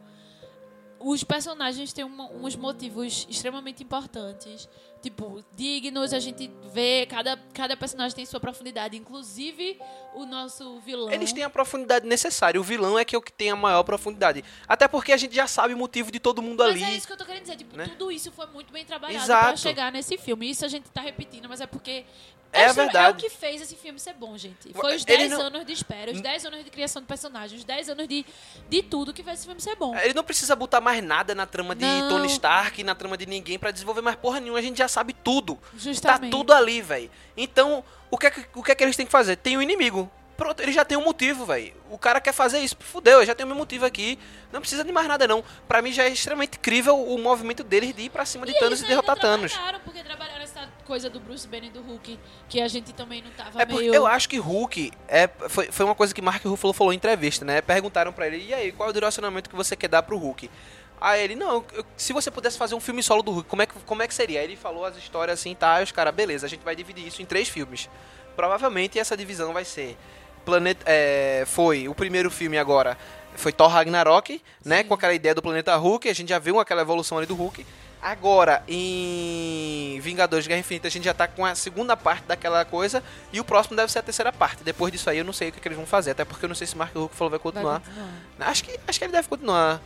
os personagens têm uma- uns motivos extremamente importantes, tipo, dignos, a gente vê, cada, cada personagem tem sua profundidade, inclusive o nosso vilão. Eles têm a profundidade necessária. O vilão é que é o que tem a maior profundidade. Até porque a gente já sabe o motivo de todo mundo Mas ali. é isso que eu tô querendo dizer, tipo, né? tudo isso foi muito bem trabalhado Exato. pra chegar nesse filme. Isso a gente tá repetindo, mas é porque É a essa- verdade. é o que fez esse filme ser bom, gente. Foi os Ele 10 não- anos de espera, os 10 anos de criação de personagens, os 10 anos de, de tudo que fez esse filme ser bom. Ele não precisa botar mais nada na trama de Não. Tony Stark, na trama de ninguém pra desenvolver mais porra nenhuma. A gente já sabe tudo. Tá Justamente. tudo ali, velho. Então, o que, é que, o que é que eles têm que fazer? Tem um inimigo. Pronto, ele já tem um motivo, velho. O cara quer fazer isso. Fudeu, eu já tenho meu motivo aqui. Não precisa de mais nada, não. Pra mim já é extremamente incrível o movimento deles de ir pra cima de E Thanos e derrotar Thanos. trabalharam, porque trabalharam essa coisa do Bruce Banner e do Hulk, que a gente também não tava É meio... eu acho que Hulk é, foi, foi uma coisa que Mark Ruffalo falou em entrevista, né? Perguntaram pra ele, e aí, qual é o direcionamento que você quer dar pro Hulk? Aí ele, não, eu- se você pudesse fazer um filme solo do Hulk, como é que, como é que seria? Aí ele falou as histórias assim, tá, aí os caras, beleza, a gente vai dividir isso em três filmes. Provavelmente essa divisão vai ser. Planeta, é, foi o primeiro filme agora, foi Thor Ragnarok, né? Com aquela ideia do planeta Hulk, a gente já viu aquela evolução ali do Hulk. Agora, em Vingadores Guerra Infinita, a gente já tá com a segunda parte daquela coisa. E o próximo deve ser a terceira parte. Depois disso aí, eu não sei o que, que eles vão fazer. Até porque eu não sei se Mark Ruffalo vai Vai continuar. continuar. Acho que, acho que ele deve continuar.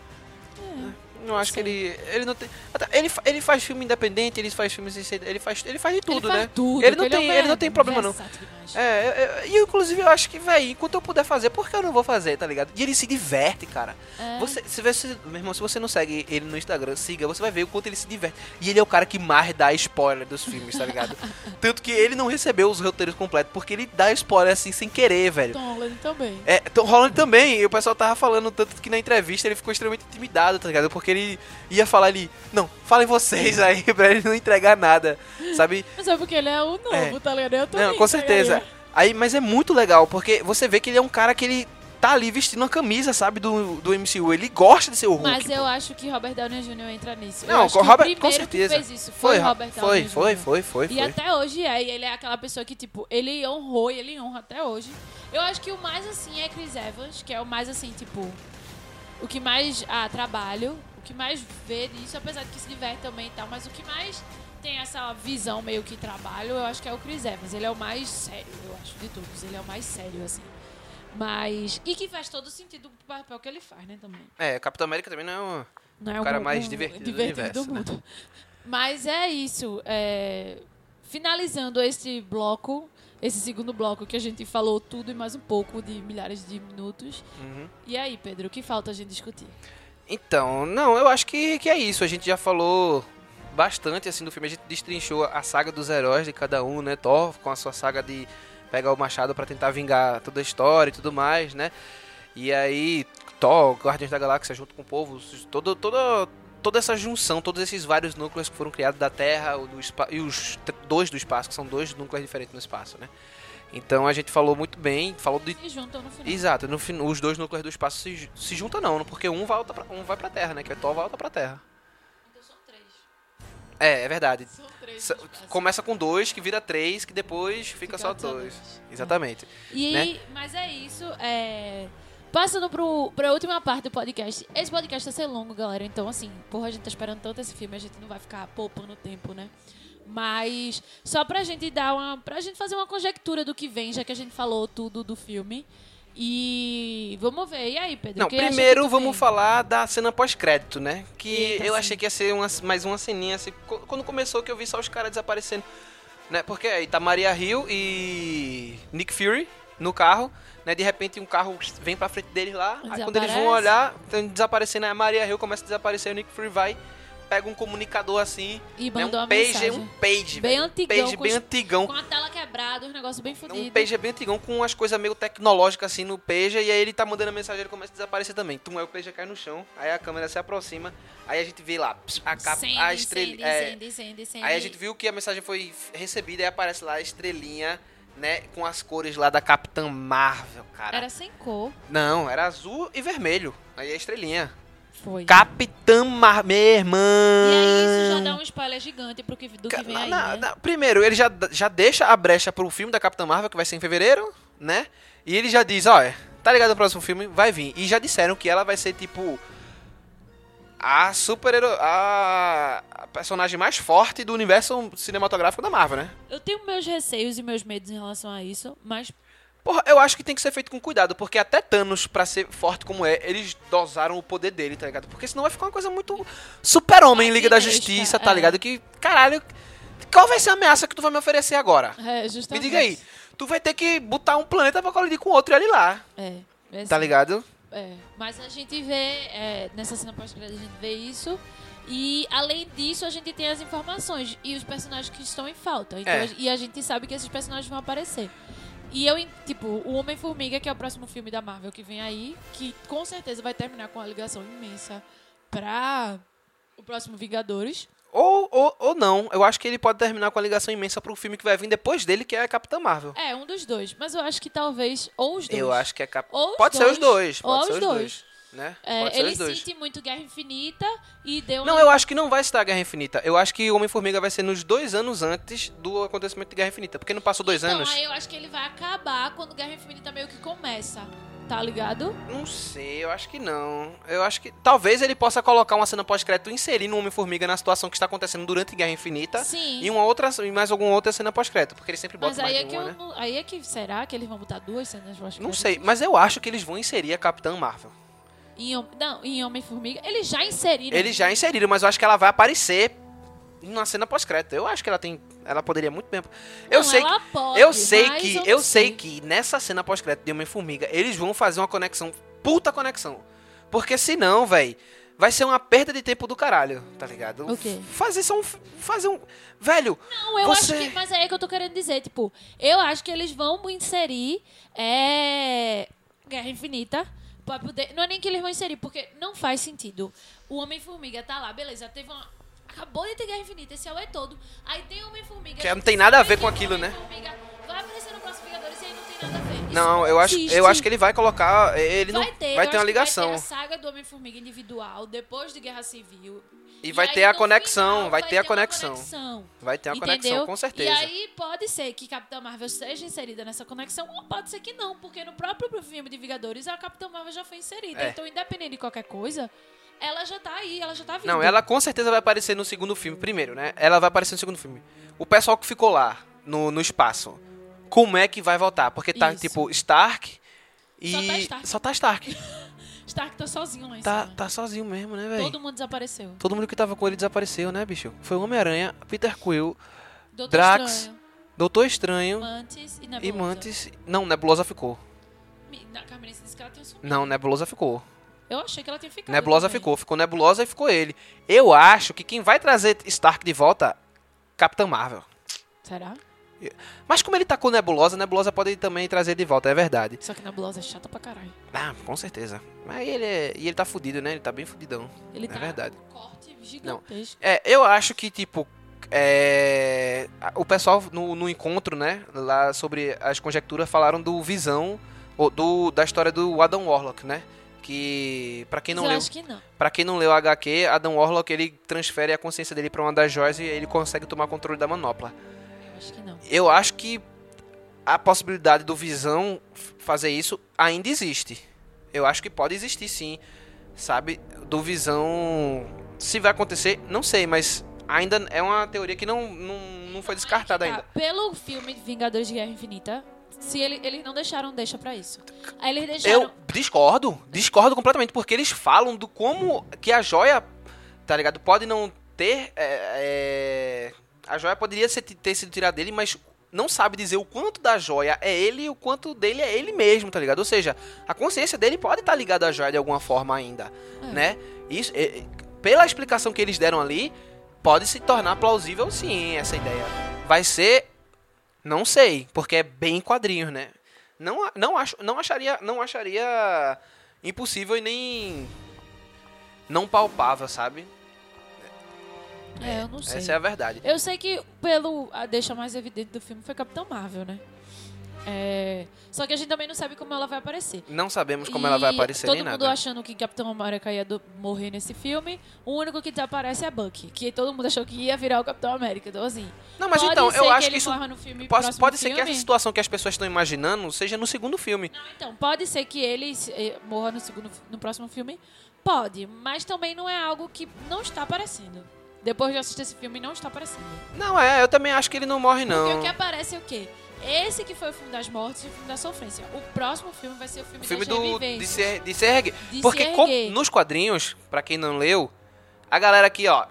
Não acho que sei. ele. Ele não tem. Ele, fa- ele faz filme independente, ele faz filmes. sem Ele faz, ele faz de tudo, ele faz né? Tudo, Ele não tem- é um ele não tem problema, não. Demais. É, eu- eu- e inclusive eu acho que, velho, enquanto eu puder fazer, por que eu não vou fazer, tá ligado? E ele se diverte, cara. É. Você, se você, meu irmão, se você não segue ele no Instagram, siga, você vai ver o quanto ele se diverte. E ele é o cara que mais dá spoiler dos filmes, tá ligado? Tanto que ele não recebeu os roteiros completos, porque ele dá spoiler assim sem querer, velho. Tom Holland também. É, Tom Holland também, e o pessoal tava falando tanto que na entrevista ele ficou extremamente intimidado, tá ligado? Porque ele ia falar ali, não, falem vocês aí, pra ele não entregar nada, sabe? Mas é porque ele é o novo, É. tá ligado? Eu tô Não, com certeza. Aí. Mas é muito legal, porque você vê que ele é um cara que ele tá ali vestindo uma camisa, sabe, do, do MCU. Ele gosta de ser o Hulk. Mas eu pô. acho que Robert Downey Jr. entra nisso. Não, com Robert- com certeza. fez isso foi, Robert foi, Downey foi, Jr. foi, foi, E foi. até hoje é, e ele é aquela pessoa que, tipo, ele honrou e ele honra até hoje. Eu acho que o mais assim é Chris Evans, que é o mais assim, tipo, o que mais ah, trabalho, o que mais vê disso, apesar de que se diverte também e tal, mas o que mais tem essa visão meio que trabalho, eu acho que é o Chris Evans. Ele é o mais sério, eu acho, de todos. Ele é o mais sério, assim. Mas. E que faz todo sentido pro papel que ele faz, né, também. É, Capitão América também não é um... Não é O cara mais um- divertido do divertido universo, né? mundo. Mas é isso. é, Finalizando esse bloco, esse segundo bloco que a gente falou tudo e mais um pouco de milhares de minutos. Uhum. E aí, Pedro, o que falta a gente discutir? Então, não, eu acho que, que é isso. A gente já falou bastante assim do filme. A gente destrinchou a saga dos heróis de cada um, né? Thor com a sua saga de pegar o machado pra tentar vingar toda a história e tudo mais, né? E aí, Thor, Guardiões da Galáxia junto com o povo, todo, toda, toda essa junção, todos esses vários núcleos que foram criados da Terra do e os dois do espaço, que são dois núcleos diferentes no espaço, né? Então a gente falou muito bem, falou de E juntam no final. Exato, no, os dois núcleos do espaço se, se juntam não, porque um, volta pra, um vai pra Terra, né? Que é Thor volta pra Terra. É, é verdade. São três. Começa com dois, que vira três, que depois fica, Fica só só dois. dois. Exatamente. E, né? Mas é isso. É... Passando pro, pra última parte do podcast. Esse podcast vai ser longo, galera. Então, assim, porra, a gente tá esperando tanto esse filme, a gente não vai ficar poupando tempo, né? Mas só pra gente dar uma. pra gente fazer uma conjectura do que vem, já que a gente falou tudo do filme. E vamos ver. E aí, Pedro? Não, primeiro vamos falar da cena pós-crédito, né? Que Eita, eu sim. achei que ia ser uma- mais uma ceninha, assim, quando começou que eu vi só os caras desaparecendo, né? Porque aí tá Maria Hill e Nick Fury no carro, né? De repente um carro vem pra frente deles lá, aí quando eles vão olhar, estão desaparecendo, aí a Maria Hill começa a desaparecer, o Nick Fury vai, pega um comunicador assim, E né? mandou um uma page, mensagem. um page, Bem velho, um antigão, page bem os- antigão, Com a tela quebrada, uns negócios bem um fodidos. page bem antigão com umas coisas meio tecnológicas assim no page e aí ele tá mandando a mensagem ele começa a desaparecer também. Tum, aí o page cai no chão, aí a câmera se aproxima, aí a gente vê lá a capa, a estrela, é, aí a gente viu que a mensagem foi recebida e aparece lá a estrelinha, né, com as cores lá da Capitã Marvel, cara. Era sem cor. Não, era azul e vermelho. Aí a estrelinha. Foi. Capitã Marvel, meu irmão. E aí isso já dá um spoiler gigante pro que, do que vem Na- aí, na- né? na- primeiro, ele já, já deixa a brecha pro filme da Capitã Marvel, que vai ser em fevereiro, né? E ele já diz, olha, tá ligado no próximo filme? Vai vir. E já disseram que ela vai ser, tipo... a super a, a personagem mais forte do universo cinematográfico da Marvel, né? Eu tenho meus receios e meus medos em relação a isso, mas Porra, eu acho que tem que ser feito com cuidado, porque até Thanos, pra ser forte como é, eles dosaram o poder dele, tá ligado? Porque senão vai ficar uma coisa muito super-homem em Liga da Justiça, tá é. ligado? Que, caralho, qual vai ser a ameaça que tu vai me oferecer agora? é Me justamente. diga aí. Tu vai ter que botar um planeta pra colidir com outro e ali lá, É, é tá ligado? É, mas a gente vê, é, nessa cena pós-crédito, a gente vê isso. E além disso, a gente tem as informações e os personagens que estão em falta. Então, É. E a gente sabe que esses personagens vão aparecer. E eu, tipo, o Homem-Formiga, que é o próximo filme da Marvel que vem aí, que com certeza vai terminar com uma ligação imensa pra o próximo Vingadores. Ou, ou, ou não, eu acho que ele pode terminar com a ligação imensa pro filme que vai vir depois dele, que é a Capitã Marvel. É, um dos dois. Mas eu acho que talvez, ou os dois. Eu acho que é cap... Ou os Pode ser os dois, Ou pode ser os os dois. dois, né? É, ele sente muito Guerra Infinita e deu Não, eu acho que não vai estar Guerra Infinita. Eu acho que o Homem-Formiga vai ser nos dois anos antes do acontecimento de Guerra Infinita. Porque não passou dois então, anos? aí eu acho que ele vai acabar quando Guerra Infinita meio que começa. Tá ligado? Não sei, eu acho que não. Eu acho que. Talvez ele possa colocar uma cena pós-crédito inserindo o Homem-Formiga na situação que está acontecendo durante Guerra Infinita. Sim. E uma outra. E mais alguma outra cena pós-crédito. Porque ele sempre bota Mas mais aí é que uma, né? aí é que será que eles vão botar duas cenas pós Não sei, mas eu acho que eles vão inserir a Capitã Marvel. Em, não, em Homem Formiga, eles já inseriram. Eles já inseriram, mas eu acho que ela vai aparecer na cena pós-crédito. Eu acho que ela tem. Ela poderia muito bem. Eu Não, sei que. pode, eu sei que. eu sei sei. que nessa cena pós-crédito de Homem-Formiga, eles vão fazer uma conexão. Puta conexão. Porque senão, velho. Vai ser uma perda de tempo do caralho, tá ligado? Fazer só um. Fazer um. Velho, Não, eu Você- acho que. Mas é aí que eu tô querendo dizer, tipo, eu acho que eles vão inserir é, Guerra Infinita. Pra poder, não é nem que eles vão inserir, porque não faz sentido. O Homem-Formiga tá lá, beleza, teve uma. Acabou de ter Guerra Infinita, esse é o é todo. Aí tem o Homem-Formiga. Que a não tem nada a ver com aquilo, né? Vai aparecer no próximo não a eu acho, existe. eu acho que ele vai colocar. Ele vai não. ter, vai ter uma ligação. Vai ter a saga do Homem-Formiga individual, depois de Guerra Civil. E vai aí, ter a conexão, final, vai ter a conexão. conexão. Vai ter Entendeu? conexão, com certeza. E aí pode ser que Capitã Marvel seja inserida nessa conexão, ou pode ser que não, porque no próprio filme de Vingadores a Capitã Marvel já foi inserida. É. Então, independente de qualquer coisa, ela já tá aí, ela já tá vindo. Não, ela com certeza vai aparecer no segundo filme. Primeiro, né? Ela vai aparecer no segundo filme. O pessoal que ficou lá, no, no espaço, como é que vai voltar? Porque tá, Isso. tipo, Stark e... Só tá Stark. Só tá Stark. Stark tá sozinho lá em tá, cima. tá sozinho mesmo, né, velho? Todo mundo desapareceu. Todo mundo que tava com ele desapareceu, né, bicho? Foi Homem-Aranha, Peter Quill, Doutor Drax, Estranho, Doutor Estranho Mantis e e Nebulosa. Mantis... Não, Nebulosa ficou. Na Carmenice disse que ela tinha sumido. Não, Nebulosa ficou. Eu achei que ela tinha ficado. Nebulosa também. ficou. Ficou Nebulosa e ficou ele. Eu acho que quem vai trazer Stark de volta... Capitã Marvel. Será? Mas como ele tá com Nebulosa, Nebulosa pode também trazer de volta, é verdade. Só que Nebulosa é chata pra caralho. Ah, com certeza. Mas ele é... E ele tá fudido, né? Ele tá bem fudidão. Ele É tá verdade. com um corte gigantesco. É, eu acho que, tipo... É... O pessoal no, no encontro, né? Lá sobre as conjecturas, falaram do Visão... ou Do, da história do Adam Warlock, né? Que... Pra quem não eu leu... que não. Pra quem não leu HQ, Adam Warlock, ele transfere a consciência dele pra uma das joias e ele consegue tomar controle da manopla. Eu acho que não. Eu acho que a possibilidade do Visão fazer isso ainda existe. Eu acho que pode existir sim, sabe? Do Visão. Se vai acontecer, não sei, mas ainda é uma teoria que não, não, não foi descartada que ainda. tá. Pelo filme Vingadores de Guerra Infinita, se ele, eles não deixaram deixa pra isso. Aí eles deixaram. Eu discordo, discordo completamente, porque eles falam do como que a joia, tá ligado? Pode não ter. é, é, a joia poderia ser- ter sido tirada dele, mas não sabe dizer o quanto da joia é ele e o quanto dele é ele mesmo, tá ligado? Ou seja, a consciência dele pode estar ligada à joia de alguma forma ainda, É. né? Isso, é, pela explicação que eles deram ali, pode se tornar plausível sim essa ideia. Vai ser, não sei, porque é bem quadrinhos, né? Não, não acho, não acharia, não acharia impossível e nem não palpável, sabe? É, eu não sei. Essa é a verdade. Eu sei que pelo a deixa mais evidente do filme foi Capitão Marvel, né? É, Só que a gente também não sabe como ela vai aparecer. Não sabemos como E ela vai aparecer todo nem mundo nada. achando que Capitão América ia do- morrer nesse filme. O único que desaparece é Bucky. Que todo mundo achou que ia virar o Capitão América. Então, assim. Não, mas pode então, ser eu que acho que isso no filme, pode, pode ser que filme. essa situação que as pessoas estão imaginando seja no segundo filme. Não, então, pode ser que ele eh, morra no, segundo, no próximo filme. Pode, mas também não é algo que não está aparecendo. Depois de assistir esse filme, não está aparecendo. Não, é, eu também acho que ele não morre, Porque não. o que aparece é o quê? Esse que foi o filme das mortes e o filme da sofrência. O próximo filme vai ser o filme, O filme do, de, revivências. se, de se erguer. De Porque com- nos quadrinhos, pra quem não leu, a galera aqui, ó,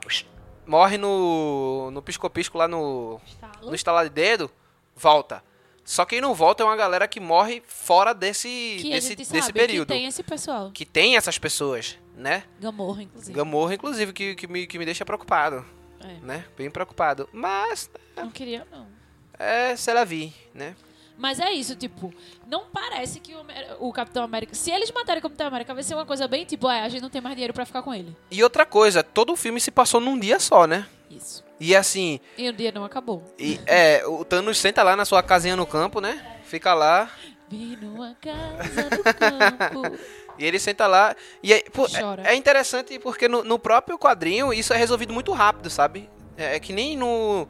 morre no, no pisco-pisco lá no, Estalo. no estalar de dedo, volta. Só quem não volta é uma galera que morre fora desse, Que desse, desse período. que tem esse pessoal. Que tem essas pessoas, né? Gamorra, inclusive. Gamorra, inclusive, que, que, me, que me deixa preocupado, É, né? Bem preocupado. Mas, não queria, não. é, sei lá, vi, né? Mas é isso, tipo, não parece que o, o Capitão América. Se eles matarem o Capitão América, vai ser uma coisa bem tipo, é, a gente não tem mais dinheiro pra ficar com ele. E outra coisa, todo o filme se passou num dia só, né? Isso. E assim, E o dia não acabou. e, é, o Thanos senta lá na sua casinha no campo, né? Fica lá. Vi numa casa no campo. E ele senta lá. E aí, pô, é, é interessante porque no, no próprio quadrinho isso é resolvido muito rápido, sabe? É, é que nem no.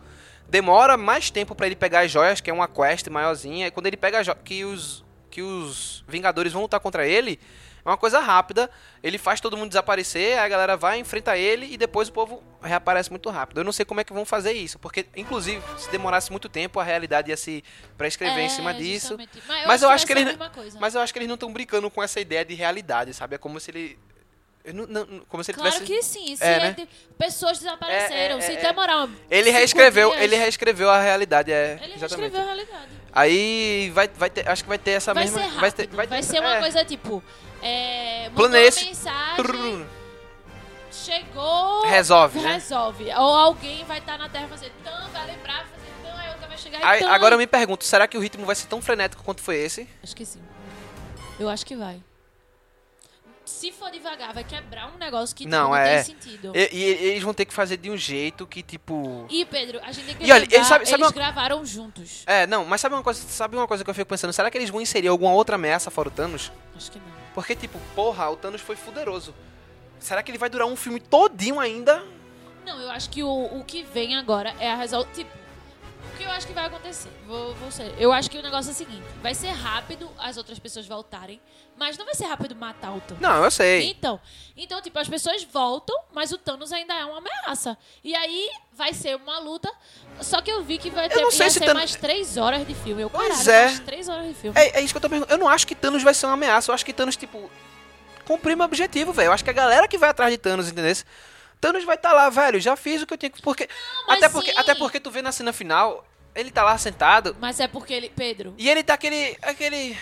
Demora mais tempo pra ele pegar as joias, que é uma quest maiorzinha. E quando ele pega as joias, que os, que os Vingadores vão lutar contra ele, é uma coisa rápida. Ele faz todo mundo desaparecer, aí a galera vai, enfrenta ele e depois o povo reaparece muito rápido. Eu não sei como é que vão fazer isso, porque, inclusive, se demorasse muito tempo, a realidade ia se prescrever em É, cima disso. justamente. Mas eu Mas acho eu que acho que vai ele- coisa. Mas eu acho que eles não estão brincando com essa ideia de realidade, sabe? É como se ele. não- não- como se ele Claro tivesse. que sim. É, é né? de- pessoas desapareceram, É, é, se é, demorar. um- Ele cinco reescreveu, dias, ele reescreveu a realidade, é. Ele exatamente. reescreveu a realidade. Aí vai, vai ter, acho que vai ter essa Vai mesma. ser rápido. vai, ter- vai ter- ser uma é. coisa tipo. É, Plano é esse. mensagem, chegou. Resolve, né? Resolve. Ou alguém vai estar na Terra fazer tão, vai lembrar, fazer tão, aí outra vai chegar e Aí, tão. agora eu me pergunto, será que o ritmo vai ser tão frenético quanto foi esse? Acho que sim. Eu acho que vai. Se for devagar, vai quebrar um negócio que tipo, Não, não é. tem sentido. E, e eles vão ter que fazer de um jeito que, tipo. E, Pedro, a gente tem que E olha, lembrar, ele sabe- sabe eles uma- gravaram juntos. É, não, mas sabe uma coisa, sabe uma coisa que eu fico pensando? Será que eles vão inserir alguma outra ameaça fora o Thanos? Acho que não. Porque, tipo, porra, o Thanos foi fuderoso. Será que ele vai durar um filme todinho ainda? Não, eu acho que o, o que vem agora é a resolução. Tipo, o que eu acho que vai acontecer? Vou, vou ser. Eu acho que o negócio é o seguinte: vai ser rápido as outras pessoas voltarem, mas não vai ser rápido matar o Thanos. Não, eu sei. Então, então, tipo, as pessoas voltam, mas o Thanos ainda é uma ameaça. E aí vai ser uma luta. Só que eu vi que vai ter não sei se Thanos- mais três horas de filme. Eu, Pois caralho, é. mais três horas de filme. É, é isso que eu tô perguntando. Eu não acho que Thanos vai ser uma ameaça. Eu acho que Thanos, tipo, cumprir meu objetivo, velho. Eu acho que a galera que vai atrás de Thanos, entendeu? Thanos vai estar lá, velho. Já fiz o que eu tinha que. Porque, mas até, porque sim. até porque tu vê na cena final, ele tá lá sentado Mas é porque ele. Pedro. e ele tá aquele. aquele.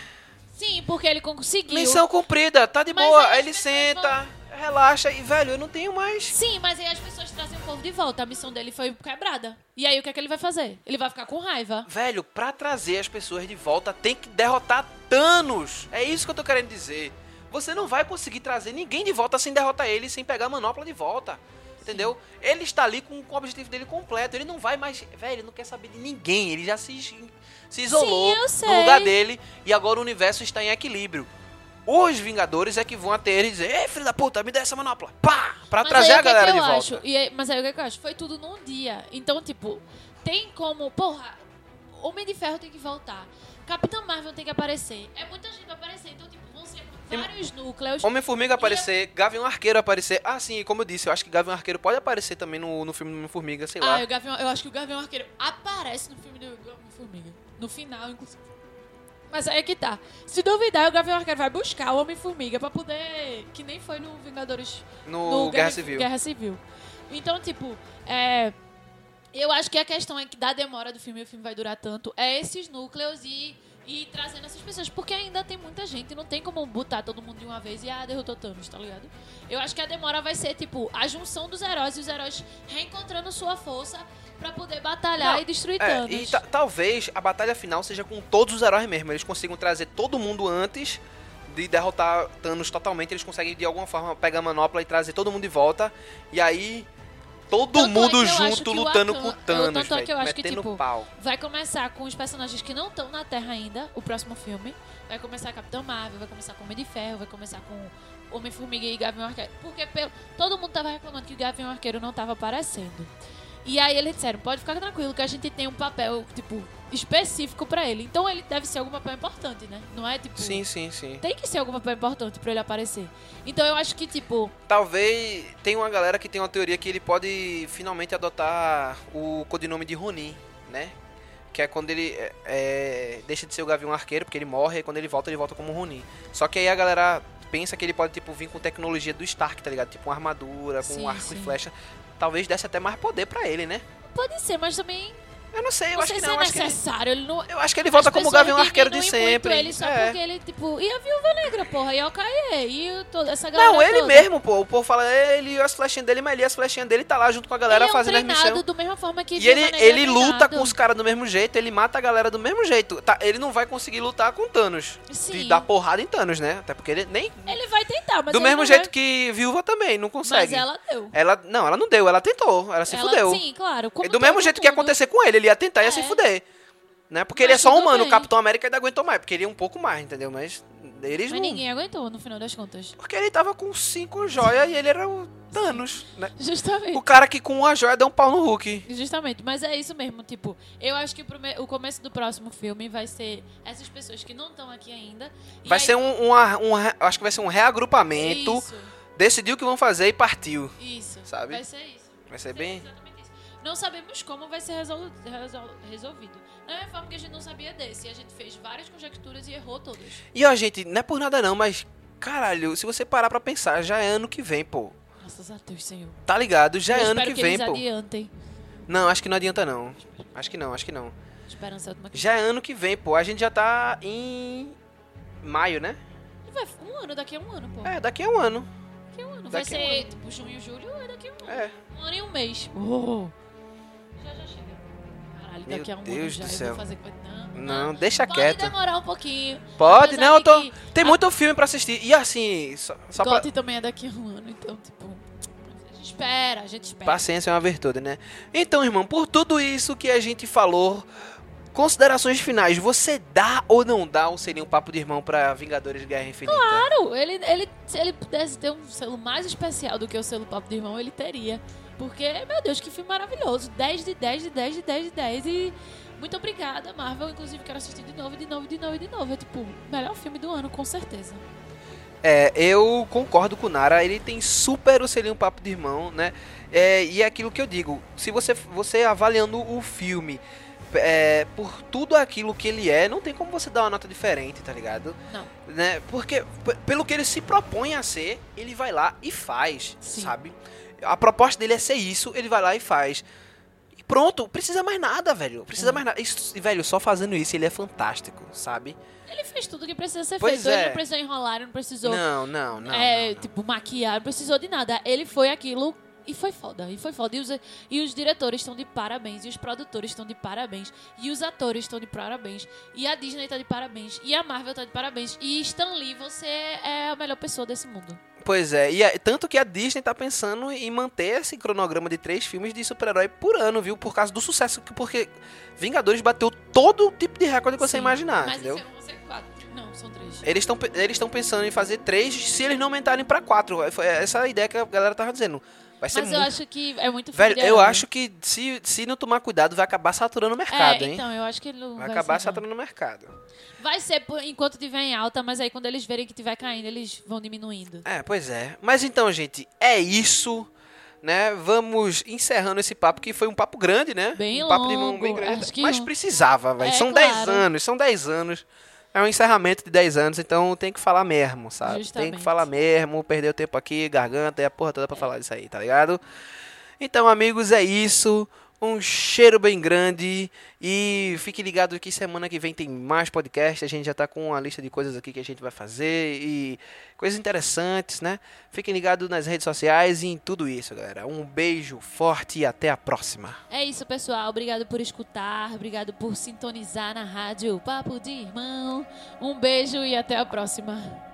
Sim, porque ele conseguiu. Missão cumprida, tá de Mas boa. aí ele senta, relaxa e, velho, eu não tenho mais. Sim, mas aí as pessoas trazem o povo de volta. A missão dele foi quebrada. E aí o que é que ele vai fazer? Ele vai ficar com raiva. Velho, pra trazer as pessoas de volta, tem que derrotar Thanos. É isso que eu tô querendo dizer. Você não vai conseguir trazer ninguém de volta sem derrotar ele, sem pegar a manopla de volta. Entendeu? Ele está ali com, com o objetivo dele completo. Ele não vai mais. Velho, ele não quer saber de ninguém. Ele já se, se isolou Sim, no lugar dele. E agora o universo está em equilíbrio. Os Vingadores é que vão até ele e dizer: Ei, filho da puta, me dá essa manopla. Pá! Pra Mas trazer aí, a é galera de volta. Acho? E aí- mas aí o que, é que eu acho? Foi tudo num dia. Então, tipo, tem como. Porra, Homem de Ferro tem que voltar. Capitão Marvel tem que aparecer. É muita gente pra aparecer. Então, tipo, vários núcleos. Homem-Formiga aparecer, Gavião Arqueiro aparecer. Ah, sim, como eu disse, eu acho que Gavião Arqueiro pode aparecer também no, no filme do Homem-Formiga, sei lá. Ah, Gavião, eu acho que o Gavião Arqueiro aparece no filme do Homem-Formiga. No final, inclusive. Mas aí é que tá. Se duvidar, o Gavião Arqueiro vai buscar o Homem-Formiga pra poder. Que nem foi no Vingadores. no, Guerra Civil. Guerra Civil. Então, tipo, é. Eu acho que a questão é que da demora do filme, o filme vai durar tanto, é esses núcleos e, e trazendo essas pessoas. Porque ainda tem muita gente, não tem como botar todo mundo de uma vez e ah, derrotou Thanos, tá ligado? Eu acho que a demora vai ser, tipo, a junção dos heróis e os heróis reencontrando sua força pra poder batalhar Não, e destruir É, Thanos. e ta- talvez a batalha final seja com todos os heróis mesmo. Eles consigam trazer todo mundo antes de derrotar Thanos totalmente. Eles conseguem de alguma forma pegar a manopla e trazer todo mundo de volta. E aí. Todo Tanto é mundo acho junto lutando Akan- com Thanos, tanto é que eu acho que, tipo, pau. Vai começar com os personagens que não estão na Terra ainda, o próximo filme. Vai começar Capitão Marvel, vai começar com Homem de Ferro, vai começar com Homem-Formiga e Gavião Arqueiro. Porque pelo- todo mundo tava reclamando que o Gavião Arqueiro não tava aparecendo. E aí eles disseram, pode ficar tranquilo que a gente tem um papel, tipo, específico pra ele. Então ele deve ser algum papel importante, né? Não é tipo. Sim, sim, sim. Tem que ser algum papel importante pra ele aparecer. Então eu acho que, tipo, Talvez tem uma galera que tem uma teoria que ele pode finalmente adotar o codinome de Ronin, né? Que é quando ele é, é, deixa de ser o Gavião Arqueiro, porque ele morre, e quando ele volta, ele volta como Ronin. Só que aí a galera pensa que ele pode, tipo, vir com tecnologia do Stark, tá ligado? Tipo uma armadura, com Sim, um arco sim. e flecha. Talvez desse até mais poder pra ele, né? pode ser, mas também Eu não sei, eu não acho sei que se não. é Acho que ele, necessário. Ele não. eu acho que ele volta como o Gavião Arqueiro de sempre. ele só É. porque ele, tipo, e a Viúva Negra, porra, e o Kaye, e toda essa galera Não, ele toda. mesmo, pô. O povo fala ele e as flechinhas dele, mas ele e as flechinhas dele tá lá junto com a galera ele é um fazendo as missões. do mesma forma que E ele, Negra ele é luta com os caras do mesmo jeito, ele mata a galera do mesmo jeito. Tá, ele não vai conseguir lutar com Thanos. Sim. De dar porrada em Thanos, né? Até porque ele nem. Ele vai tentar, mas do mesmo jeito vai. que Viúva também, não consegue. Mas ela deu. Ela- Não, ela não deu, ela tentou, ela se ela, fudeu. Sim, claro. E do mesmo jeito que ia acontecer com ele, ele ia tentar e ia É. se fuder. Né? Porque Mas ele é só humano, o bem. Capitão América ainda aguentou mais, porque ele é um pouco mais, entendeu? Mas eles Mas não. ninguém aguentou, no final das contas. Porque ele tava com cinco joias e ele era o Thanos, né? Justamente. O cara que com uma joia deu um pau no Hulk. Justamente, mas é isso mesmo, tipo, eu acho que o, o começo do próximo filme vai ser essas pessoas que não estão aqui ainda. Vai aí- ser um, um, um Acho que vai ser um reagrupamento. Isso, Decidiu o que vão fazer e partiu. isso. Sabe? Vai ser isso. Vai ser Vai bem. exatamente. Não sabemos como vai ser resol- resol- resolvido. Da mesma forma que a gente não sabia desse. E a gente fez várias conjecturas e errou todas. E ó, gente, não é por nada não, mas. Caralho, se você parar pra pensar, já é ano que vem, pô. Graças a Deus, Senhor. Tá ligado? Já eu é ano que que, vem, eles pô. adientem. Não, acho que não adianta não. Acho que não, acho que não. Esperança é. Já é ano que vem, pô. A gente já tá em maio, né? Vai, um ano, daqui a um ano, pô. É, daqui a um ano. Daqui a um ano. Vai daqui a um ser, ano. tipo, junho, julho, é daqui a um ano. É. Um ano e um mês. Oh. Já, já chega. Caralho, Meu daqui a um Deus ano do já. Eu céu. vou fazer... Não, Não, deixa Pode quieto. demorar um pouquinho. Pode, não, eu de tô. que Tem a- muito filme pra assistir. E assim, só, só pra. Também é daqui a um ano, então, tipo... A gente espera, a gente espera. Paciência é uma virtude, né? Então, irmão, por tudo isso que a gente falou, considerações finais, você dá ou não dá um seria um papo de irmão pra Vingadores Guerra Infinita? Claro, ele, ele, se ele pudesse ter um selo mais especial do que o selo Papo de Irmão, ele teria. Porque, meu Deus, que filme maravilhoso. 10 de 10 de 10 de 10 de 10. E muito obrigada, Marvel. Inclusive, quero assistir de novo, de novo, de novo, de novo. É tipo, melhor filme do ano, com certeza. É, eu concordo com o Nara, ele tem super o um papo de irmão, né? É, e é aquilo que eu digo, se você, você avaliando o filme é, por tudo aquilo que ele é, não tem como você dar uma nota diferente, tá ligado? Não. Né? Porque pelo que ele se propõe a ser, ele vai lá e faz, Sim. sabe? A proposta dele é ser isso, ele vai lá e faz. E pronto, precisa mais nada, velho. Precisa Hum. mais nada. Isso, velho, só fazendo isso ele é fantástico, sabe? Ele fez tudo que precisa ser Pois feito. Ele é. não precisou enrolar, ele não precisou, Não, não, não. é, não, não. tipo, maquiar, não precisou de nada. Ele foi aquilo e foi foda. E foi foda. E os, e os diretores estão de parabéns. E os produtores estão de parabéns. E os atores estão de parabéns. E a Disney tá de parabéns. E a Marvel tá de parabéns. E Stan Lee, você é a melhor pessoa desse mundo. Pois é, e é- tanto que a Disney tá pensando em manter esse cronograma de três filmes de super-herói por ano, viu? Por causa do sucesso, que- porque Vingadores bateu todo tipo de recorde que você Sim. imaginar, Mas entendeu? esse é, quatro. Não, são três. Eles estão eles estão pensando em fazer três se eles não aumentarem pra quatro. Foi essa a ideia que a galera tava dizendo. Vai ser Mas eu muito. acho que é muito Velho, de eu acho que se, se não tomar cuidado, vai acabar saturando o mercado, é, hein? então, eu acho que não Vai vai acabar ser, saturando o mercado. Vai ser por, enquanto tiver em alta, mas aí quando eles verem que tiver caindo, eles vão diminuindo. É, pois é. Mas então, gente, é isso. Né? Vamos encerrando esse papo, que foi um papo grande, né? Bem um papo de mão longo, bem grande. Mas precisava, velho. É, são claro. 10 anos, são 10 anos. É um encerramento de 10 anos, então tem que falar mesmo, sabe? Tem Justamente. que falar mesmo, perder o tempo aqui, garganta e a porra toda pra falar disso aí, tá ligado? Então, amigos, é isso. Um cheiro bem grande. E fique ligado que semana que vem tem mais podcast. A gente já tá com uma lista de coisas aqui que a gente vai fazer. E coisas interessantes, né? Fiquem ligados nas redes sociais e em tudo isso, galera. Um beijo forte e até a próxima. É isso, pessoal. Obrigado por escutar. Obrigado por sintonizar na rádio Papo de Irmão. Um beijo e até a próxima.